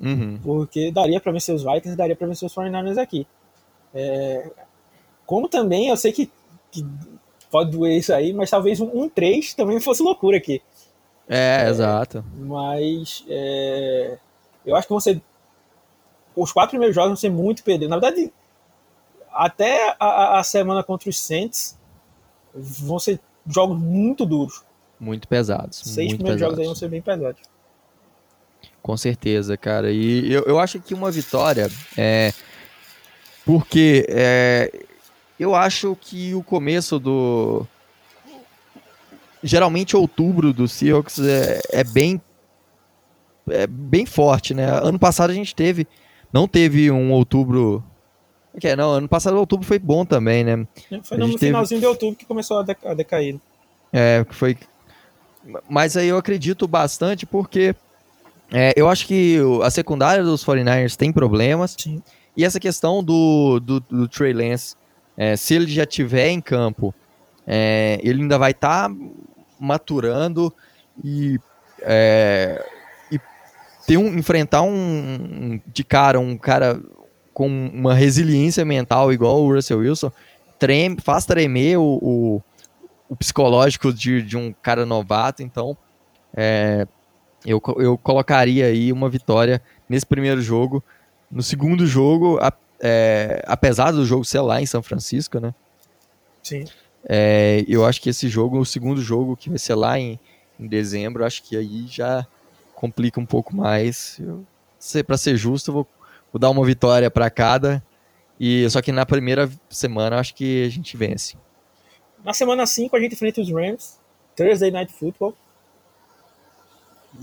Uhum. Porque daria para vencer os Vikings e daria para vencer os 49ers aqui. É... Como também eu sei que, que pode doer isso aí, mas talvez um, um 3 também fosse loucura aqui. É, é exato. Mas é, eu acho que ser. Os quatro primeiros jogos vão ser muito perdidos. Na verdade, até a, a, semana contra os Saints vão ser jogos muito duros. Muito pesados. Seis muito primeiros pesados. jogos aí vão ser bem pesados. Com certeza, cara. E eu, eu acho que uma vitória é. Porque é, eu acho que o começo do. Geralmente outubro do Seahawks é, é bem. É bem forte, né? Ano passado a gente teve. Não teve um outubro. Que é, não, ano passado outubro foi bom também, né? Foi no finalzinho teve... de outubro que começou a, deca a decair. É, foi. Mas aí eu acredito bastante porque é, eu acho que a secundária dos 49ers tem problemas. Sim. E essa questão do, do, do Trey Lance é, se ele já tiver em campo, é, ele ainda vai estar tá maturando e, é, e ter um, enfrentar um, de cara um cara com uma resiliência mental igual o Russell Wilson treme, faz tremer o, o, o psicológico de, de um cara novato. Então, é, eu, eu colocaria aí uma vitória nesse primeiro jogo. No segundo jogo, a, é, apesar do jogo ser lá em São Francisco, né? Sim. É, eu acho que esse jogo, o segundo jogo que vai ser lá em, em dezembro, acho que aí já complica um pouco mais. Para ser justo, eu vou, vou dar uma vitória para cada. E só que na primeira semana acho que a gente vence. Na semana 5 a gente enfrenta os Rams, Thursday Night Football.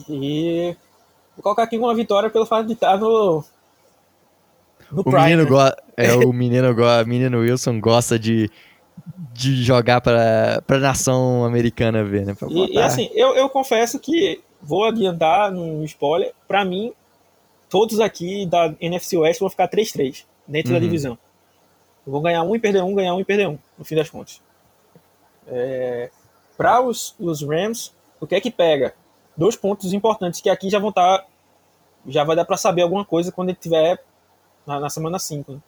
E vou colocar aqui uma vitória pelo fato de estar no, o Prime, menino né? É, o menino, go menino Wilson gosta de, de jogar para a nação americana ver, né? E, e, assim, eu, eu confesso que vou adiantar no spoiler. Para mim, todos aqui da NFC West vão ficar 3-3 dentro uhum. da divisão. Vão ganhar um e perder um, ganhar um e perder um, no fim das contas. É, para os, os Rams, o que é que pega? Dois pontos importantes que aqui já vão estar. Tá, já vai dar para saber alguma coisa quando ele tiver na, na semana 5. Né?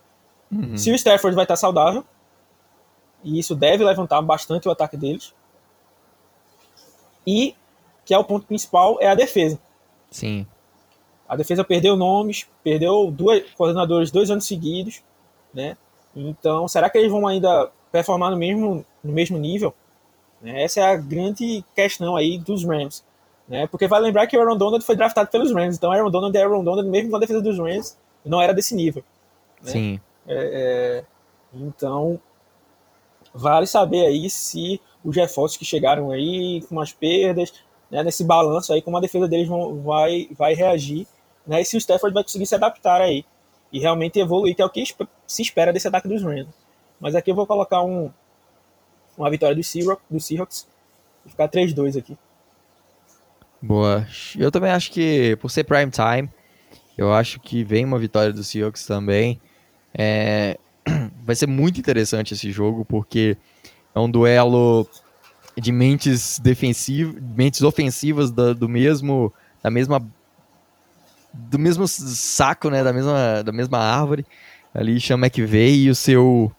Uhum. Se o Stafford vai estar saudável, e isso deve levantar bastante o ataque deles. E, que é o ponto principal, é a defesa. Sim. A defesa perdeu nomes, perdeu dois coordenadores dois anos seguidos, né? Então, será que eles vão ainda performar no mesmo, no mesmo nível? Né? Essa é a grande questão aí dos Rams. Né? Porque vai lembrar que o Aaron Donald foi draftado pelos Rams, então Aaron Donald é Aaron Donald mesmo com a defesa dos Rams não era desse nível. Né? Sim. É, é, então, vale saber aí se os reforços que chegaram aí com as perdas, né, nesse balanço aí, como a defesa deles vão, vai, vai reagir, né, e se o Stafford vai conseguir se adaptar aí e realmente evoluir, que é o que se espera desse ataque dos Rams. Mas aqui eu vou colocar um, uma vitória do Seahawks, do Seahawks e ficar 3-2 aqui. Boa. Eu também acho que, por ser prime time, eu acho que vem uma vitória do Seahawks também. É... Vai ser muito interessante esse jogo, porque é um duelo de mentes defensivas, mentes ofensivas do, do mesmo, da mesma do mesmo saco, né, da mesma, da mesma árvore. Ali chama McVeigh e o seu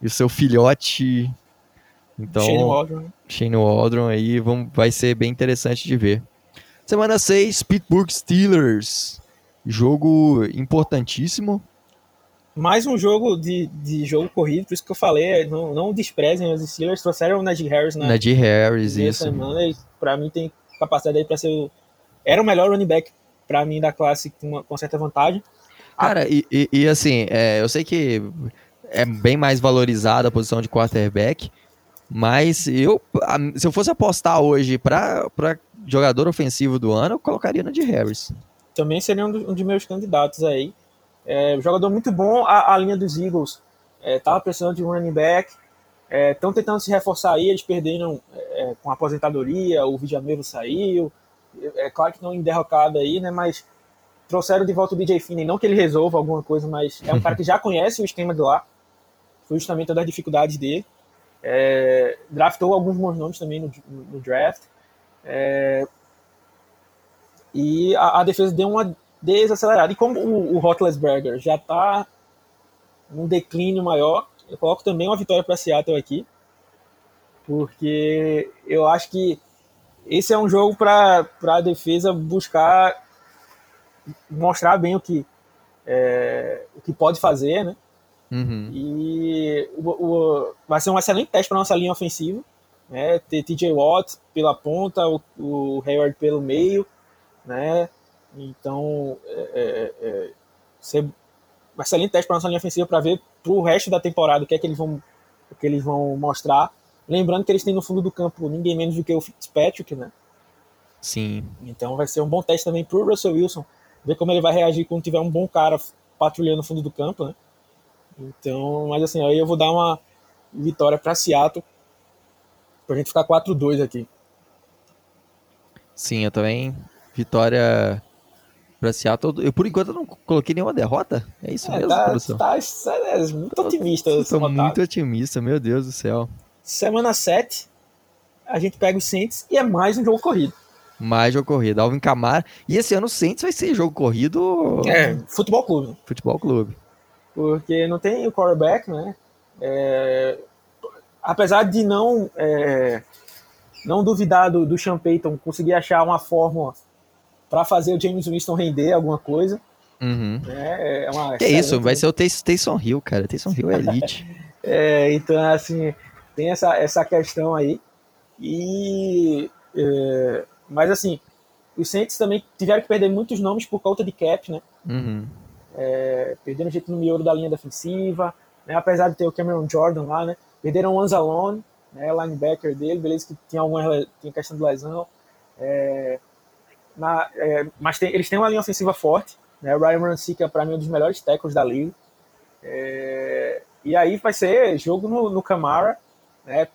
e o seu filhote. Então, Shane Waldron. Shane Waldron aí vão, vai ser bem interessante de ver. Semana 6, Pittsburgh Steelers. Jogo importantíssimo. Mais um jogo de, de jogo corrido, por isso que eu falei, não, não desprezem os Steelers, trouxeram o Najee Harris na Najee Harris, isso. semana, e pra mim tem capacidade aí pra ser o... Era o melhor running back pra mim da classe com, uma, com certa vantagem. Cara, e, e, e assim, é, eu sei que é bem mais valorizada a posição de quarterback, mas eu, a- se eu fosse apostar hoje pra, pra jogador ofensivo do ano, eu colocaria na de Harris. também seria um, do- um de meus candidatos aí. É, jogador muito bom, a, a linha dos Eagles é, tava precisando de um running back, estão tentando se reforçar aí, eles perderam é, com a aposentadoria, o Villanueva saiu, é, claro que não em derrocada aí, né, mas trouxeram de volta o DJ Finney, não que ele resolva alguma coisa, mas é um cara que já conhece o esquema de lá, foi justamente das dificuldades dele, É, draftou alguns bons nomes também no, no draft, É, e a, a defesa deu uma desacelerada. E como o, o já está num declínio maior, eu coloco também uma vitória para Seattle aqui, porque eu acho que esse é um jogo para a defesa buscar mostrar bem o que, é, o que pode fazer, né? Uhum. E o, o- vai ser um excelente teste para nossa linha ofensiva. Né? Ter TJ Watt pela ponta, o, o Hayward pelo meio. Né? Então, é, é, é, ser um excelente teste para nossa linha ofensiva para ver para o resto da temporada o que é que eles vão, o que eles vão mostrar. Lembrando que eles têm no fundo do campo ninguém menos do que o Fitzpatrick, né? Sim. Então vai ser um bom teste também pro Russell Wilson, ver como ele vai reagir quando tiver um bom cara patrulhando no fundo do campo, né? Então, mas assim, aí eu vou dar uma vitória para Seattle, pra gente ficar 4-2 aqui. Sim, eu também. Vitória pra Seattle. Eu, por enquanto, não coloquei nenhuma derrota. É isso É, mesmo, tá, produção? tá, é muito otimista. Otávio. muito otimista, meu Deus do céu. Semana 7, a gente pega os Saints e é mais um jogo corrido. Mais jogo corrido. Alvin Kamara. E esse ano o Saints vai ser jogo corrido É, futebol clube. futebol clube. porque não tem o quarterback, né? É, apesar de não é, não duvidar do, do Sean Payton conseguir achar uma fórmula para fazer o James Winston render alguma coisa, Uhum. né? É uma Que isso, vai ser o Tays- Taysom Hill, cara. Taysom Hill é elite. É, então, assim, tem essa, essa questão aí. E, é, mas, assim, os Saints também tiveram que perder muitos nomes por conta de cap, né? Uhum. É, perderam jeito no miolo da linha defensiva, né? apesar de ter o Cameron Jordan lá, né? Perderam o Anzalone, né? linebacker dele, beleza que tinha alguma tinha questão de lesão. É, na- é, mas tem- eles têm uma linha ofensiva forte, né? O Ryan Rancica, para mim, é um dos melhores tackles da liga. É, e aí vai ser jogo no, no Camara, né?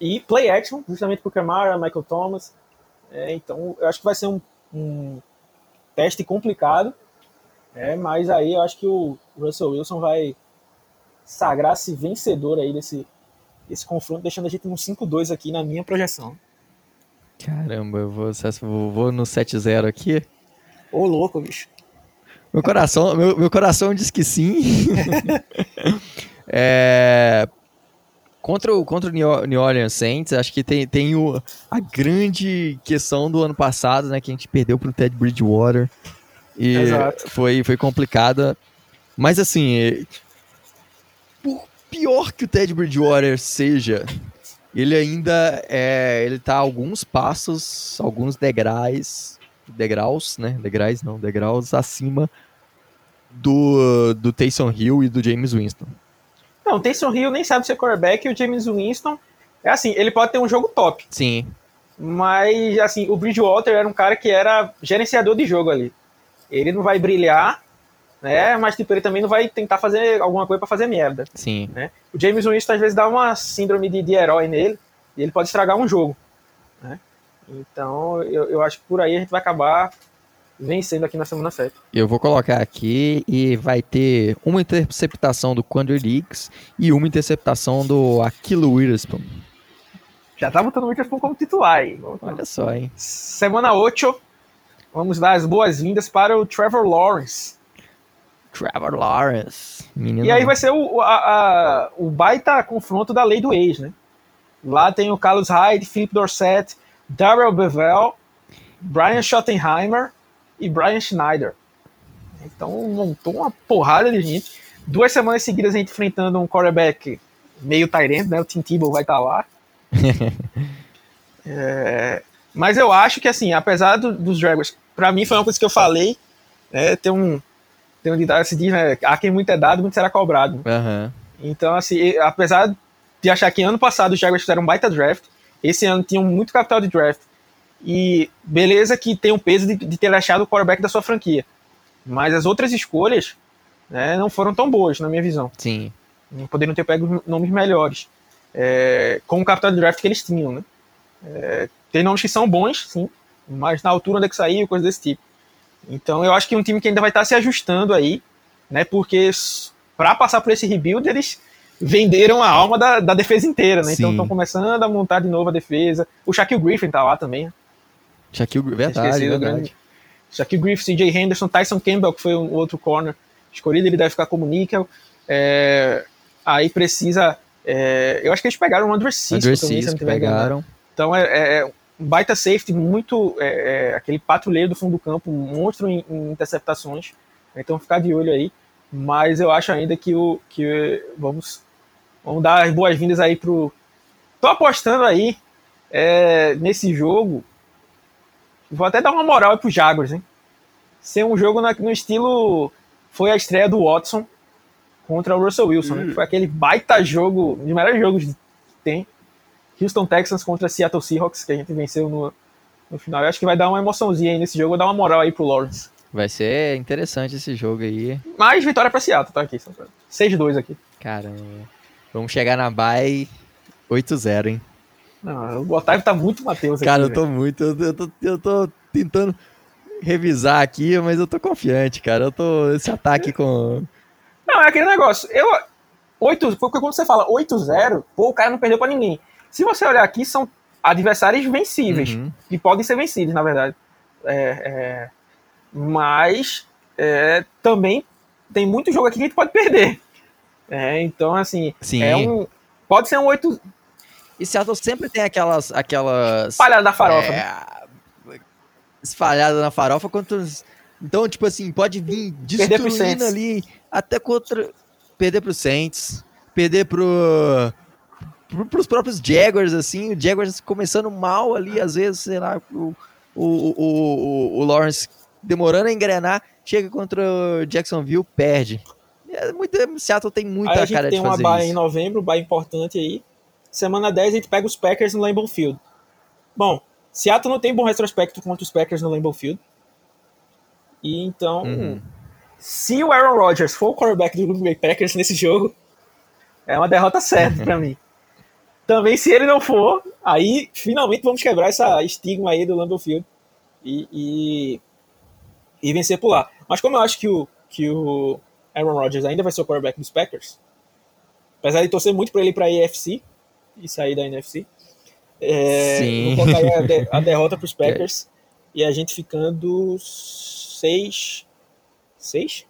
E play action, justamente pro Camara, Michael Thomas. É, então, eu acho que vai ser um, um teste complicado. É, mas aí eu acho que o Russell Wilson vai sagrar-se vencedor aí desse, desse confronto, deixando a gente no 5-2 aqui na minha projeção. Caramba, eu vou, vou, vou no 7-0 aqui. Ô, louco, bicho. Meu coração, meu, meu coração diz que sim. É, contra o, contra o New Orleans Saints, acho que tem, tem o, a grande questão do ano passado, né? Que a gente perdeu pro Ted Bridgewater. E Exato. foi, foi complicada. Mas assim, é, por pior que o Ted Bridgewater seja, ele ainda é. Ele tá a alguns passos, alguns degraus. Degraus, né? Degraus não, degraus acima do, do Taysom Hill e do James Winston. Não, o Taysom Hill nem sabe ser quarterback e o James Winston, é assim, ele pode ter um jogo top. Sim. Mas, assim, o Bridgewater era um cara que era gerenciador de jogo ali. Ele não vai brilhar, né? Mas, tipo, ele também não vai tentar fazer alguma coisa para fazer merda. Sim. Né? O James Winston, às vezes, dá uma síndrome de, de herói nele e ele pode estragar um jogo. Né? Então, eu, eu acho que por aí a gente vai acabar vencendo aqui na semana 7. Eu vou colocar aqui e vai ter uma interceptação do Quandre Diggs e uma interceptação do Aquilo Witherspoon. Já tá botando o Witherspoon como titular aí. Olha só, hein? Semana 8, vamos dar as boas-vindas para o Trevor Lawrence. Trevor Lawrence. Menino. E aí vai ser o, a, a, o baita confronto da lei do ex, né? Lá tem o Carlos Hyde, Philip Dorsett, Darrell Bevel, Brian Schottenheimer e Brian Schneider. Então montou uma porrada de gente. Duas semanas seguidas a gente enfrentando um quarterback meio Tyrant, né? O Tim Tebow vai estar tá lá. é, mas eu acho que, assim, apesar do, dos Jaguars, para mim foi uma coisa que eu falei, né, tem um tem um ditado se diz, né, a quem muito é dado, muito será cobrado. Uhum. Então, assim, apesar de achar que ano passado os Jaguars fizeram um baita draft, esse ano tinham muito capital de draft, e beleza que tem o peso de, de ter achado o quarterback da sua franquia, mas as outras escolhas né, não foram tão boas, na minha visão. Sim. Poderiam ter pego nomes melhores é, com o capital de draft que eles tinham, né? É, tem nomes que são bons, sim, mas na altura onde é que saiu, coisa desse tipo. Então eu acho que é um time que ainda vai estar se ajustando aí, né? Porque para passar por esse rebuild, eles venderam a alma da, da defesa inteira, né? Então, sim. Então estão começando a montar de novo a defesa. O Shaquille Griffin tá lá também. Né? Shaquille verdade, verdade. Grande. Shaquille Griffin, CJ Henderson, Tyson Campbell, que foi um outro corner escolhido, ele deve ficar como níquel. É, aí precisa é, eu acho que eles pegaram o Andrew Cisco Andrew Cisco pegaram. Então é, é, é, um baita safety, muito é, é, aquele patrulheiro do fundo do campo, um monstro em, em, interceptações. Então ficar de olho aí. Mas eu acho ainda que o que vamos vamos dar as boas-vindas aí pro. Tô apostando aí é, nesse jogo. Vou até dar uma moral aí pro Jaguars, hein? Ser um jogo na, no estilo foi a estreia do Watson contra o Russell Wilson, né? Foi aquele baita jogo, um dos melhores jogos que tem. Houston Texans contra Seattle Seahawks, que a gente venceu no, no final. Eu acho que vai dar uma emoçãozinha aí nesse jogo, vou dar uma moral aí pro Lawrence. Vai ser interessante esse jogo aí. Mais vitória pra Seattle, tá aqui. 6-2 aqui. Caramba. Vamos chegar na bye 8-0, hein? Não, o Otávio tá muito Matheus aqui. Cara, eu tô véio. muito. Eu, eu, tô, eu tô tentando revisar aqui, mas eu tô confiante, cara. Eu tô. Esse ataque com não, é aquele negócio. Eu. 8, porque quando você fala 8-0, pô, o cara não perdeu pra ninguém. Se você olhar aqui, são adversários vencíveis. Uhum. Que podem ser vencidos, na verdade. É, é, mas é, também tem muito jogo aqui que a gente pode perder. É, então, assim, Sim. É um, pode ser um 8. E Seattle sempre tem aquelas. aquelas Espalhada da farofa. É, né? Espalhada na farofa. Quantos, então, tipo assim, pode vir destruindo ali até contra. Perder pro Saints, perder pro. pro pros próprios Jaguars, assim, o Jaguars começando mal ali, às vezes, sei lá, o, o, o, o, Lawrence demorando a engrenar, chega contra o Jacksonville, perde. É muito, Seattle tem muita aí a gente cara tem de fazer uma bye em novembro, bye importante aí. Semana 10 a gente pega os Packers no Lambeau Field. Bom, Seattle não tem bom retrospecto contra os Packers no Lambeau Field. E então, uhum. se o Aaron Rodgers for o quarterback do Green Bay Packers nesse jogo, é uma derrota certa para mim. Também, se ele não for, aí finalmente vamos quebrar essa estigma aí do Lambeau Field e, e, e, vencer por lá. Mas como eu acho que o, que o Aaron Rodgers ainda vai ser o quarterback dos Packers, apesar de torcer muito para ele para a AFC e sair da NFC, é, vou colocar a, de, a derrota para os Packers e a gente ficando seis. Seis?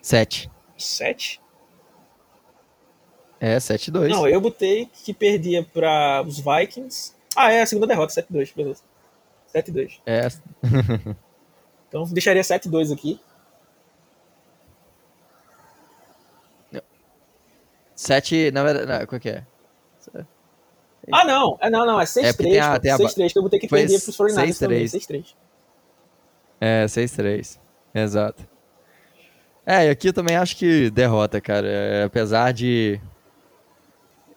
Sete. Sete? É, 7-2. Não, eu botei que perdia para os Vikings. Ah, é a segunda derrota, 7-2, beleza. 7-2. É. então deixaria 7-2 aqui. 7, na verdade, não, qual que é? Ah, não. É, não, não. É 6-3. É 6-3, que eu vou ter que perder pros 49ers também. 6-3. É, 6-3. Exato. É, e aqui eu também acho que derrota, cara. É, apesar de,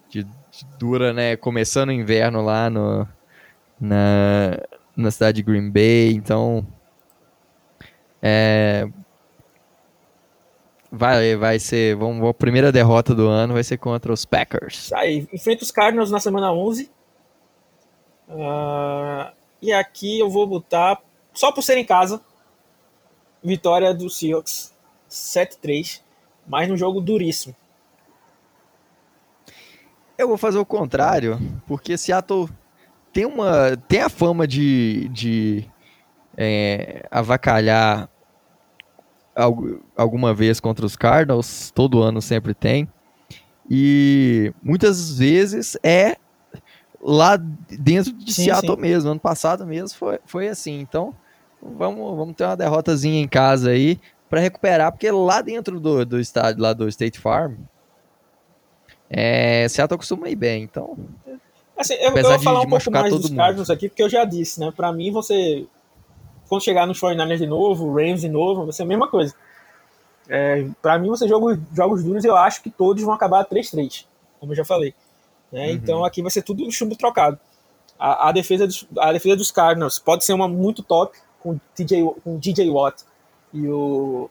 de, de dura, né? Começando o inverno lá no, na, na cidade de Green Bay, então é, vai, vai ser, vamos, a primeira derrota do ano vai ser contra os Packers. Aí, enfrenta os Cardinals na semana 11. Uh, e aqui eu vou botar, só por ser em casa, vitória do Seahawks 7-3, mas num jogo duríssimo. Eu vou fazer o contrário, porque Seattle tem uma tem a fama de, de é, avacalhar alguma vez contra os Cardinals, todo ano sempre tem. E muitas vezes é lá dentro de sim, Seattle sim. mesmo. Ano passado mesmo foi, foi assim. Então, vamos, vamos ter uma derrotazinha em casa aí para recuperar, porque lá dentro do, do estádio, lá do State Farm, é, Seattle costuma ir bem. Então, assim, eu, eu vou falar de, um pouco mais dos Cardinals aqui, porque eu já disse, né? Para mim, você quando chegar nos 49ers de novo, Rams de novo, vai ser a mesma coisa. É, para mim, você joga jogos duros, eu acho que todos vão acabar 3-3, como eu já falei. Né? Uhum. Então aqui vai ser tudo chumbo trocado. A, a, defesa dos, a defesa dos Cardinals pode ser uma muito top com, TJ, com DJ Watt e o,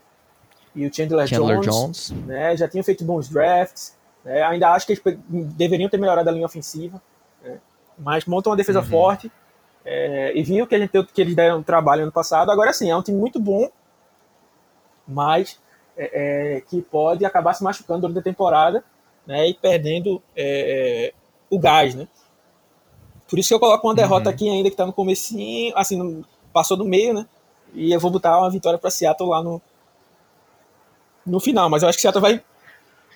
e o Chandler, Chandler Jones. Jones. Né? Já tinham feito bons drafts. Né? Ainda acho que eles deveriam ter melhorado a linha ofensiva. Né? Mas montam uma defesa uhum. forte. É, e viu que, que eles deram trabalho ano passado. Agora sim, é um time muito bom, mas é, é, que pode acabar se machucando durante a temporada né, e perdendo é, o gás. Né? Por isso que eu coloco uma derrota uhum. aqui ainda que está no comecinho, assim, no, passou do meio, né? E eu vou botar uma vitória para Seattle lá no, no final. Mas eu acho que Seattle vai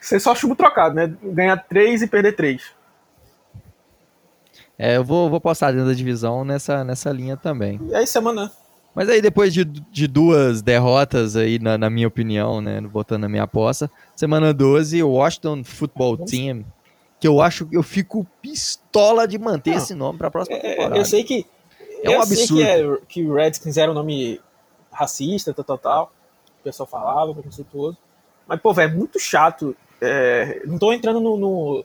ser só chumbo trocado, né? Ganhar três e perder três. É, eu vou, vou postar dentro da divisão nessa, nessa linha também. E aí, semana. Mas aí, depois de, de duas derrotas aí, na, na minha opinião, né? Botando na minha aposta, semana 12, o Washington Football. Team, que eu acho que eu fico pistola de manter Não, esse nome para a próxima é, temporada. Eu sei que. É um eu absurdo. Sei que, é, que o Redskins era um nome racista, tal, tal, tal. O pessoal falava, preconceituoso. Mas, pô, velho, é muito chato. É, não tô entrando no, no.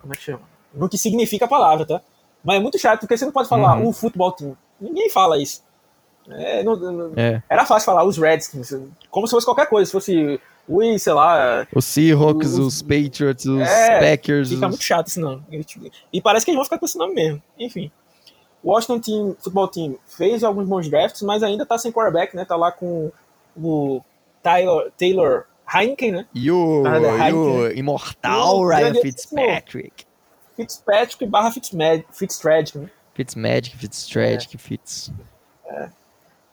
Como é que chama? No que significa a palavra, tá? Mas é muito chato, porque você não pode falar uhum. um futebol team. Ninguém fala isso. É, não, não, é. Era fácil falar os Redskins, como se fosse qualquer coisa, se fosse o, sei lá. Os Seahawks, os, os Patriots, os é, Packers. Fica os... muito chato esse nome. E parece que eles vão ficar com esse nome mesmo. Enfim. O Washington Team, Football Team fez alguns bons drafts, mas ainda tá sem quarterback, né? Tá lá com o Taylor, Taylor Heineken, né? E o, e o imortal Ryan Fitzpatrick. Fitzpatrick barra Fitzmagic, né? Fitzmagic, Fitztragic, é. Fitz. É.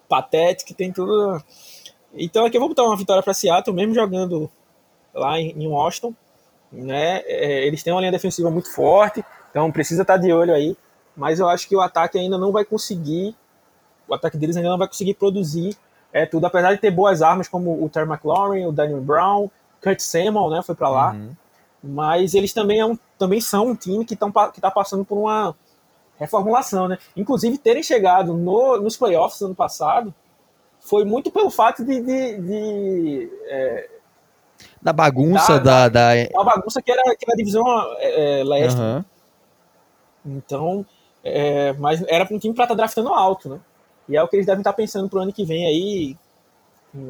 Pathetic, tem tudo. Então aqui eu vou botar uma vitória para Seattle, mesmo jogando lá em, em Washington. Né? É, eles têm uma linha defensiva muito forte, então precisa estar tá de olho aí. Mas eu acho que o ataque ainda não vai conseguir, o ataque deles ainda não vai conseguir produzir é, tudo, apesar de ter boas armas como o Terry McLaurin, o Daniel Brown, Kurt Samuel, né, foi para lá. Uhum mas eles também, é um, também são um time que está passando por uma reformulação, né? Inclusive, terem chegado no, nos playoffs ano passado foi muito pelo fato de. de, de é, da bagunça da, da, da. bagunça que era, que era a divisão é, é leste. Uhum. Então, é, mas era para um time para estar tá draftando alto, né? E é o que eles devem estar tá pensando para o ano que vem aí.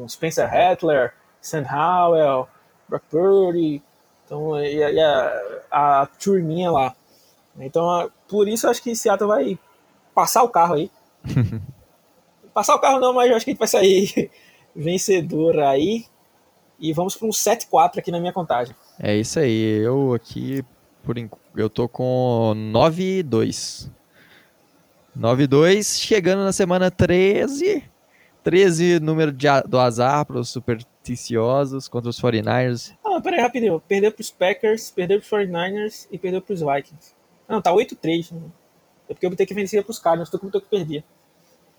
Spencer Rattler, Sam Howell, Brock Purdy, então, e, e a, a turminha lá. Então, por isso acho que Seattle vai passar o carro aí. passar o carro não, mas acho que a gente vai sair vencedor aí. E vamos para um 7-4 aqui na minha contagem. É isso aí. Eu aqui, por eu tô com 9-2. 9-2, chegando na semana 13. 13, número de, do azar para os supersticiosos contra os 49ers. Não, peraí, rapidinho. Perdeu pros Packers, perdeu pros 49ers e perdeu pros Vikings. Não, tá 8-3. Né? É porque eu botei que vencer pros Cardinals, tu comentou que perdia.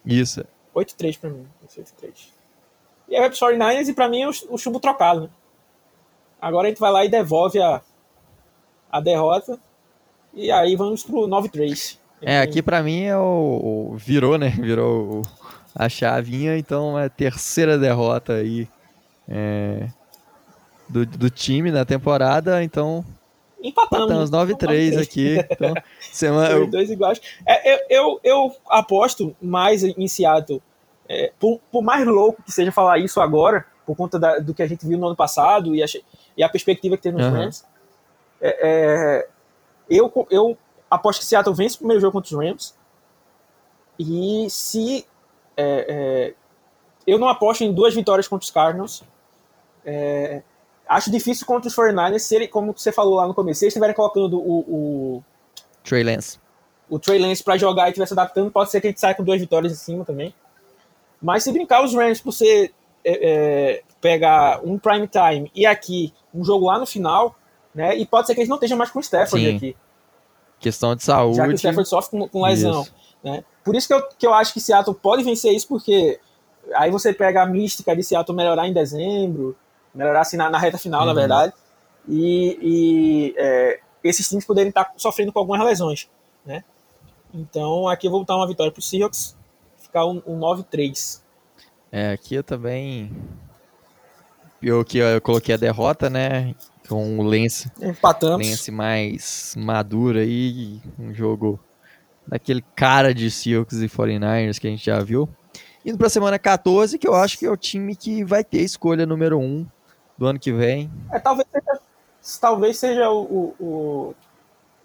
Isso. 8-3 pra mim. 8-3. E aí vai pros 49ers e pra mim é o, o chumbo trocado, né? Agora a gente vai lá e devolve a, a derrota. E aí vamos pro 9-3. É, aqui pra mim é o, o, Virou, né? Virou o, a chavinha, então é a terceira derrota aí é, do, do time na temporada, então empatamos. Empatamos 9-3 aqui. Então, semana, eu... dois iguais. É, eu, eu, eu, aposto mais em Seattle. É, por, por, mais louco que seja falar isso agora, por conta da, do que a gente viu no ano passado e a, e a perspectiva que tem nos uhum. Rams, é, é, eu, eu aposto que Seattle vence o primeiro jogo contra os Rams. E se. É, é, eu não aposto em duas vitórias contra os Cardinals. É, acho difícil contra os 49ers, se ele, como você falou lá no começo, se eles estiverem colocando o, o. Trey Lance. O Trey Lance pra jogar e estiver se adaptando, pode ser que a gente saia com duas vitórias em cima também. Mas se brincar os Rams por você é, é, pegar um prime time e aqui um jogo lá no final, né? E pode ser que eles não estejam mais com o Stafford Sim. aqui. Questão de saúde. Já que o Stafford sofre com, com lesão. Né? Por isso que eu, que eu acho que Seattle pode vencer isso, porque aí você pega a mística de Seattle melhorar em dezembro, melhorar assim na, na reta final, uhum. na verdade, e, e é, esses times poderem estar sofrendo com algumas lesões, né? Então aqui eu vou botar uma vitória para o Seahawks, ficar um, um 9-3. É, aqui eu também. Eu que eu coloquei a derrota, né? Com o Lance. Empatamos. Lance mais maduro aí. Um jogo daquele cara de Seahawks e 49ers que a gente já viu. Indo para a semana 14, que eu acho que é o time que vai ter escolha número 1 do ano que vem. É, talvez seja, talvez seja o, o,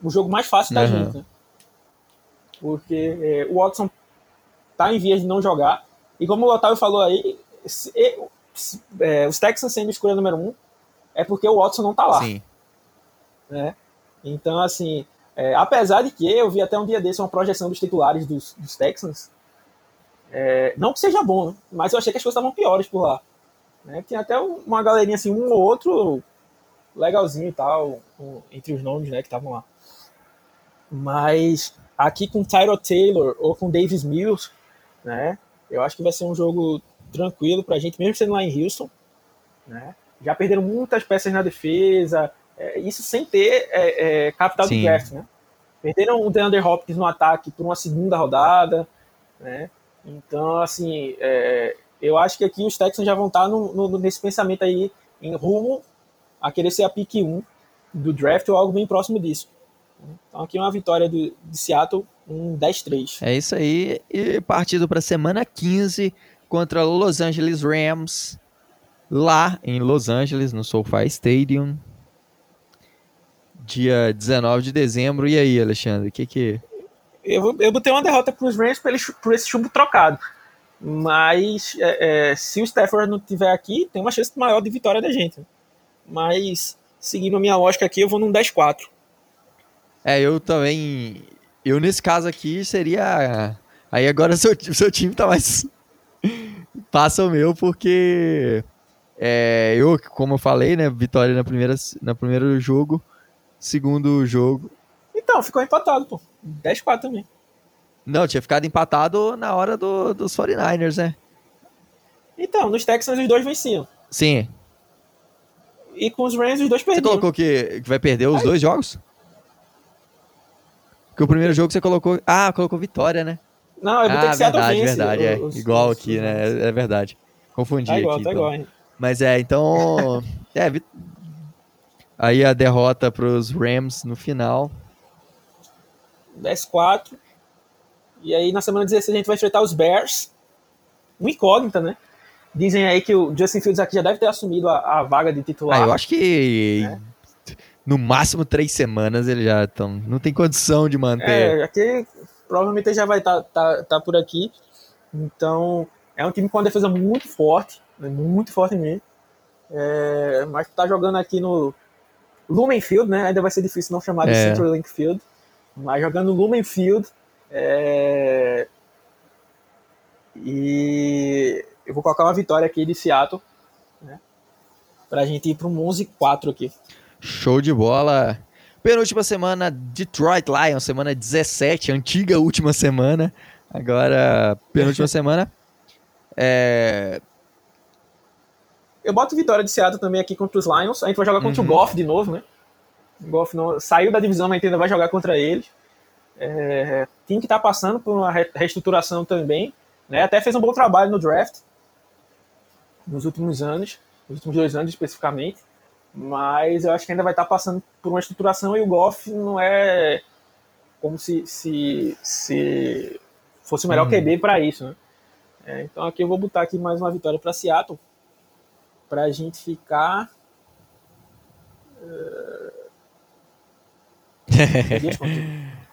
o jogo mais fácil da uhum. gente, né? Porque é, o Watson tá em vias de não jogar. E como o Otávio falou aí, se, se, é, os Texans sendo escolha número um, é porque o Watson não tá lá. Sim. Né? Então, assim, é, apesar de que eu vi até um dia desse uma projeção dos titulares dos, dos Texans, é, não que seja bom, né? mas eu achei que as coisas estavam piores por lá. Né? Tinha até uma galerinha assim, um ou outro legalzinho e tal, entre os nomes né, que estavam lá. Mas aqui com Tyro Taylor ou com Davis Mills, né, eu acho que vai ser um jogo tranquilo para a gente, mesmo sendo lá em Houston. Né? Já perderam muitas peças na defesa, é, isso sem ter é, é, capital Sim. de draft. Né? Perderam o DeAndre Hopkins no ataque por uma segunda rodada. Né? Então, assim, é, eu acho que aqui os Texans já vão estar no, no, nesse pensamento aí, em rumo a querer ser a pick 1 do draft ou algo bem próximo disso. Então aqui é uma vitória do, de Seattle, um 10-3. É isso aí, e partido para a semana 15 contra Los Angeles Rams, lá em Los Angeles, no SoFi Stadium, dia 19 de dezembro. E aí, Alexandre, o que que... Eu, eu botei uma derrota para os Rams por esse chumbo trocado. Mas é, é, se o Stafford não tiver aqui, tem uma chance maior de vitória da gente. Mas, seguindo a minha lógica aqui, eu vou num 10-4. É, eu também. Eu, nesse caso aqui, seria. Aí agora seu, seu time tá mais. Passa o meu, porque. É, eu, como eu falei, né? Vitória na primeira, na primeiro jogo. Segundo jogo. Então, ficou empatado, pô. 10-4 também. Não, tinha ficado empatado na hora do, dos 49ers, né? Então, nos Texans os dois venciam. Sim. E com os Rams os dois perdiam. Você colocou que, que vai perder os Aí. dois jogos? Porque o primeiro jogo você colocou. Ah, colocou vitória, né? Não, eu botei ah, que verdade, vence. verdade, é. Os, igual os, aqui, os, né? É, é, verdade. Confundi tá igual, aqui. Tá então. igual, Mas é, então. é. Aí a derrota pros Rams no final. 10-4. E aí na semana 16 a gente vai enfrentar os Bears. Um incógnita, né? Dizem aí que o Justin Fields aqui já deve ter assumido a, a vaga de titular. Ah, eu acho que é. no máximo três semanas ele já tão, não tem condição de manter. É, aqui provavelmente ele já vai estar tá, tá, tá por aqui. Então é um time com uma defesa muito forte, né? muito forte mesmo. É, mas tá jogando aqui no Lumen Field, né? Ainda vai ser difícil não chamar de é. Central Link Field. Mas jogando no Lumen Field, é... E eu vou colocar uma vitória aqui de Seattle, né? Pra gente ir para um 11-4 aqui. Show de bola. Penúltima semana, Detroit Lions, semana 17, antiga última semana. Agora, penúltima semana. É... Eu boto vitória de Seattle também aqui contra os Lions. A gente vai jogar contra uhum. o Goff de novo, né? O Goff não... saiu da divisão, mas ainda vai jogar contra eles. É, time que está passando por uma reestruturação também, Né? Até fez um bom trabalho no draft nos últimos anos, nos últimos dois anos especificamente. Mas eu acho que ainda vai estar passando por uma estruturação e o Goff não é como se, se, se fosse o melhor hum. QB para isso. Né? É, então aqui eu vou botar aqui mais uma vitória para Seattle para a gente ficar. Uh...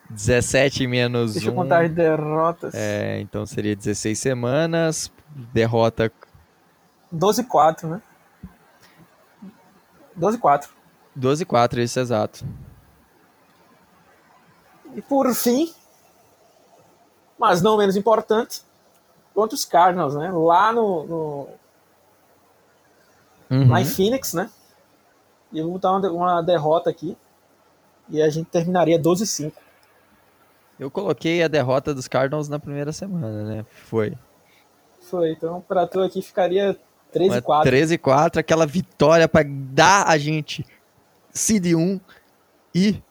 17 menos Deixa 1. eu contar as derrotas. É, então seria 16 semanas. Derrota. 12-4, né? 12-4. 12-4, isso exato. E por fim, mas não menos importante, contra os Cardinals, né? Lá no, no uhum. lá em Phoenix, né? E eu vou botar uma, derrota aqui e a gente terminaria 12-5. Eu coloquei a derrota dos Cardinals na primeira semana, né? Foi. Foi, então para tu aqui ficaria 13-4. 13-4, aquela vitória para dar a gente seed 1 e,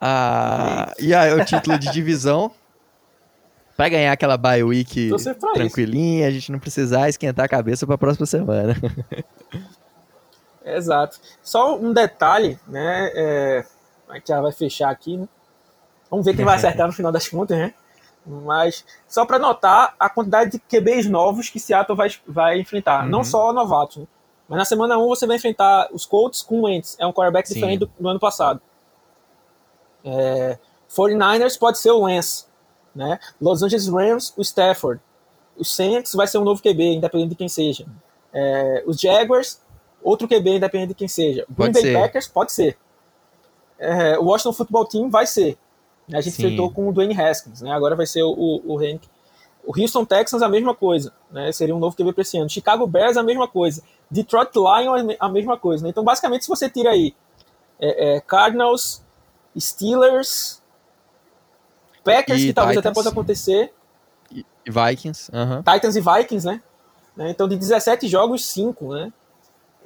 a, e a, o título de divisão. para ganhar aquela bye week tranquilinha, isso. a gente não precisar esquentar a cabeça para a próxima semana. Exato. Só um detalhe, né? É, a gente já vai fechar aqui, né? Vamos ver quem vai acertar no final das contas, né? Mas só para notar a quantidade de QBs novos que Seattle vai, vai enfrentar. Uhum. Não só novatos, né? Mas na semana 1 você vai enfrentar os Colts com o Wentz. É um quarterback Sim. diferente do, do, ano passado. É, 49ers pode ser o Lance. Né? Los Angeles Rams, o Stafford. Os Saints vai ser um novo QB, independente de quem seja. É, os Jaguars, outro QB, independente de quem seja. Green Bay Packers, pode ser. É, o Washington Football Team vai ser. A gente Sim. enfrentou com o Dwayne Haskins, né? Agora vai ser o, o, o. O Houston Texans a mesma coisa, né? Seria um novo QB para esse ano. Chicago Bears a mesma coisa. Detroit Lions a mesma coisa. Né? Então, basicamente, se você tira aí é, é, Cardinals, Steelers, Packers, e que talvez Titans. até possa acontecer. E Vikings. Titans e Vikings, né? né? Então, de 17 jogos, 5, né?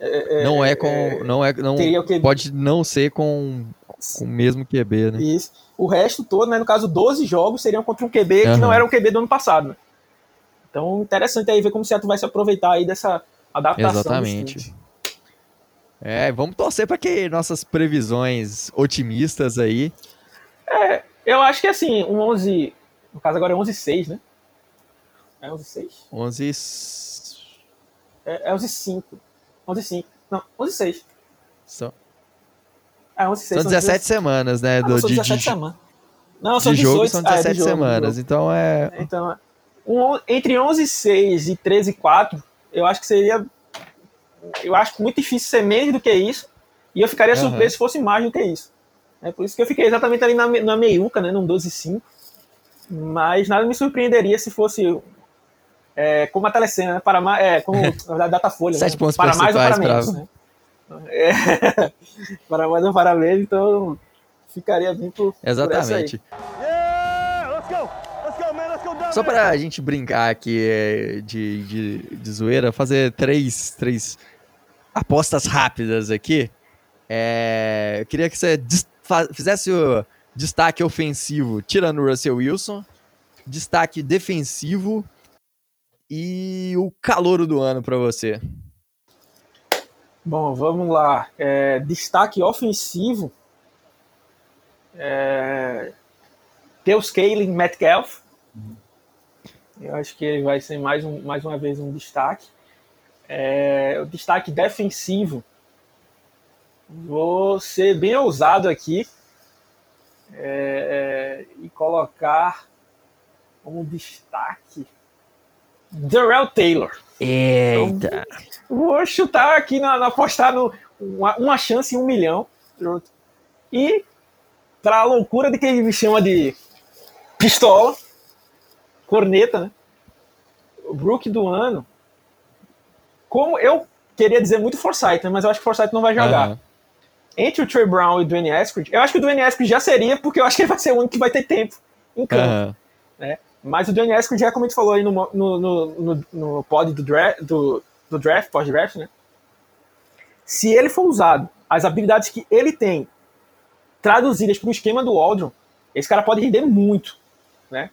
É, é, não é com. É, não é, não, pode não ser com, com o mesmo QB, né? Isso. O resto todo, né, no caso 12 jogos, seriam contra um QB uhum. que não era o QB do ano passado. Né? Então, interessante aí ver como o Seattle vai se aproveitar aí dessa adaptação. Exatamente. É, vamos torcer para que nossas previsões otimistas aí. É, eu acho que assim, um 11. No caso agora é 11-6, né? É 11-6? 11. É, é 11-5. 11-5. Não, 11-6. Só. 11, 6, são 17 semanas, né? do, são 17 de, semanas. Não, são de 18, jogo são 17 ah, é, jogo, semanas, então é... Então, um, entre 11 6 e 13 4, eu acho que seria... Eu acho muito difícil ser menos do que isso, e eu ficaria uhum. surpreso se fosse mais do que isso. É por isso que eu fiquei exatamente ali na, na meiuca, né, num 12 5. Mas nada me surpreenderia se fosse é, como a telecena, né, para mais, é, como a Datafolha, né? pontos para mais ou para menos. Pra... Né? É, para mais ou para menos, então ficaria bem por Exatamente. Por yeah, let's go. Let's go, man. Let's go Só para a gente brincar aqui é, de, de, de zoeira, fazer três, três apostas rápidas aqui. É, eu queria que você fizesse o destaque ofensivo tirando o Russell Wilson, destaque defensivo e o calouro do ano para você. Bom, vamos lá. É, destaque ofensivo. É, Teus Kaelin Metcalf. Eu acho que ele vai ser mais, um, mais uma vez um destaque. É, o destaque defensivo. Vou ser bem ousado aqui é, é, e colocar como destaque Darrell Taylor. Eita. vou chutar aqui na, na apostar no uma, uma, chance em um milhão. E para a loucura de quem me chama de pistola, corneta, né? O Brook do ano. Como eu queria dizer muito Forsyth, né? mas eu acho que Forsyth não vai jogar. Uhum. Entre o Trey Brown e o Dwayne Haskins, eu acho que o Dwayne Haskins já seria, porque eu acho que ele vai ser o único que vai ter tempo em campo. Uhum. Né? Mas o Johnny Haskins, já como a gente falou aí no, no, no, no pod do draft, do, do draft, pós-draft, né? Se ele for usado, as habilidades que ele tem traduzidas para o esquema do Aldron, esse cara pode render muito, né?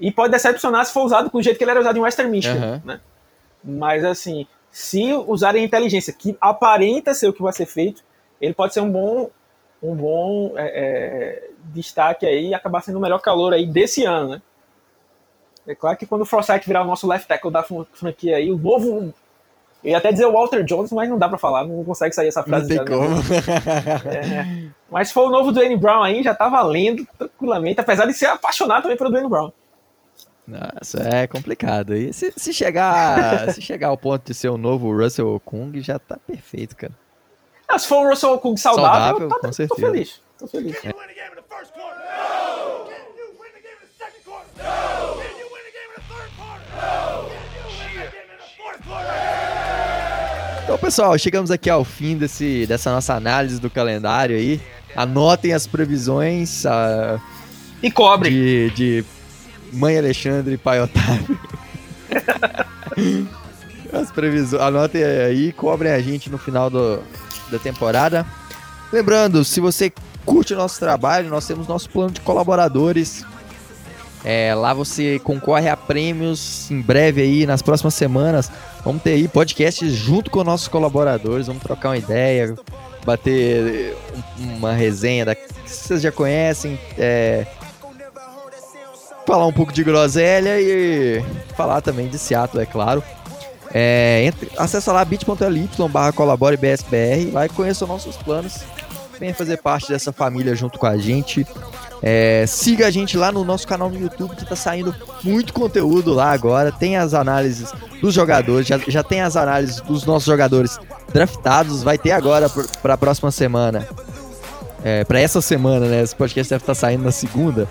E pode decepcionar se for usado com o jeito que ele era usado em Western Michigan, uhum. né? Mas assim, se usarem a inteligência que aparenta ser o que vai ser feito, ele pode ser um bom, um bom é, é, destaque aí e acabar sendo o melhor calor aí desse ano, né? É claro que quando o Forsyth virar o nosso left tackle da franquia aí, o novo. Eu ia até dizer o Walter Jones, mas não dá pra falar, não consegue sair essa frase. Não tem como. É, mas se for o novo Dwayne Brown aí, já tá valendo tranquilamente, apesar de ser apaixonado também pelo Dwayne Brown. Nossa, é complicado. E se, se, chegar, se chegar ao ponto de ser o novo Russell Kung, já tá perfeito, cara. Ah, se for um Russell Kung saudável, saudável tá, com certeza. tô feliz. Tô feliz. É. Então, pessoal, chegamos aqui ao fim desse, dessa nossa análise do calendário aí. Anotem as previsões. Uh, e cobre. De, de Mãe Alexandre e Pai Otávio. as previsões. Anotem aí, cobrem a gente no final do, da temporada. Lembrando, se você curte o nosso trabalho, nós temos nosso plano de colaboradores. É, lá você concorre a prêmios em breve aí, nas próximas semanas. Vamos ter aí podcasts junto com nossos colaboradores, vamos trocar uma ideia, bater uma resenha da, que vocês já conhecem, é, falar um pouco de groselha e falar também de Seattle, é claro. É, entre, acessa lá bit.ly barra colabore BSBR, lá e conheça nossos planos. Venha fazer parte dessa família junto com a gente. É, siga a gente lá no nosso canal no YouTube que tá saindo muito conteúdo lá agora. Tem as análises dos jogadores, já, já tem as análises dos nossos jogadores draftados. Vai ter agora para a próxima semana. É, para essa semana, né? Esse podcast deve estar tá saindo na segunda.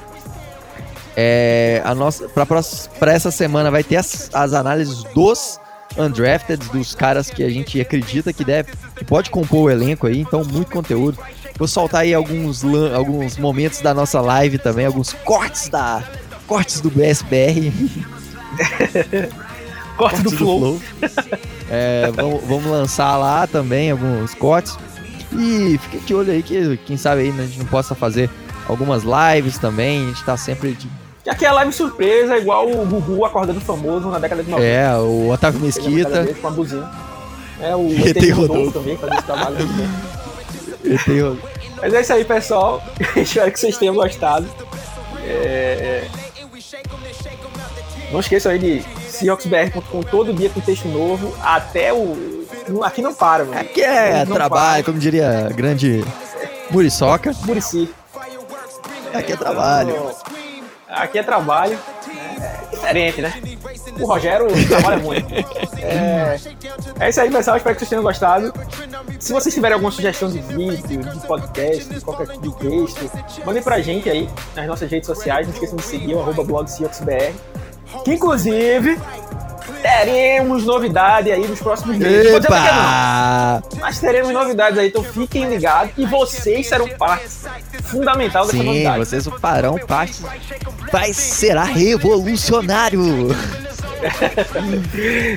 É, a nossa para essa semana vai ter as, as análises dos undrafted, dos caras que a gente acredita que deve, que pode compor o elenco aí. Então muito conteúdo. Vou soltar aí alguns, alguns momentos da nossa live também, alguns cortes da cortes do BSBR. cortes do, do Flow. flow. é, vamos, vamos, lançar lá também alguns cortes. E fique de olho aí que quem sabe aí a gente não possa fazer algumas lives também. A gente tá sempre de que aqui é live surpresa, igual o Gugu acordando famoso na década de 90. É, o Otávio Mesquita. Com a. É, o ET Rodolfo também, fazendo esse trabalho. Mas é isso aí, pessoal. Espero que vocês tenham gostado. É... Não esqueçam aí de SeahawksBR.com todo dia com texto novo. Até o. Aqui não para, mano. Aqui é trabalho, para. como diria grande Muriçoca. Murici. Aqui é trabalho. Aqui é trabalho. É diferente, né? O Rogério trabalha muito. É, é isso aí, pessoal. Espero que vocês tenham gostado. Se vocês tiverem alguma sugestão de vídeo, de podcast, de qualquer tipo de texto, mandem pra gente aí nas nossas redes sociais. Não esqueçam de seguir o arroba blog Que inclusive teremos novidade aí nos próximos meses. Epa! Mas teremos novidades aí, então fiquem ligados e vocês serão parte fundamental dessa Sim, novidade. vocês farão parte. Vai será revolucionário!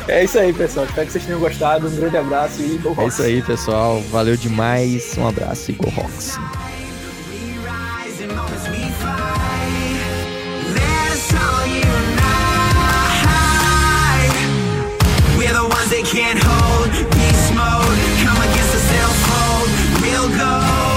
é isso aí, pessoal. Espero que vocês tenham gostado. Um grande abraço e Go Rocks. É isso aí, pessoal. Valeu demais. Um abraço e Go Rocks. can't hold beast mode come against the we'll go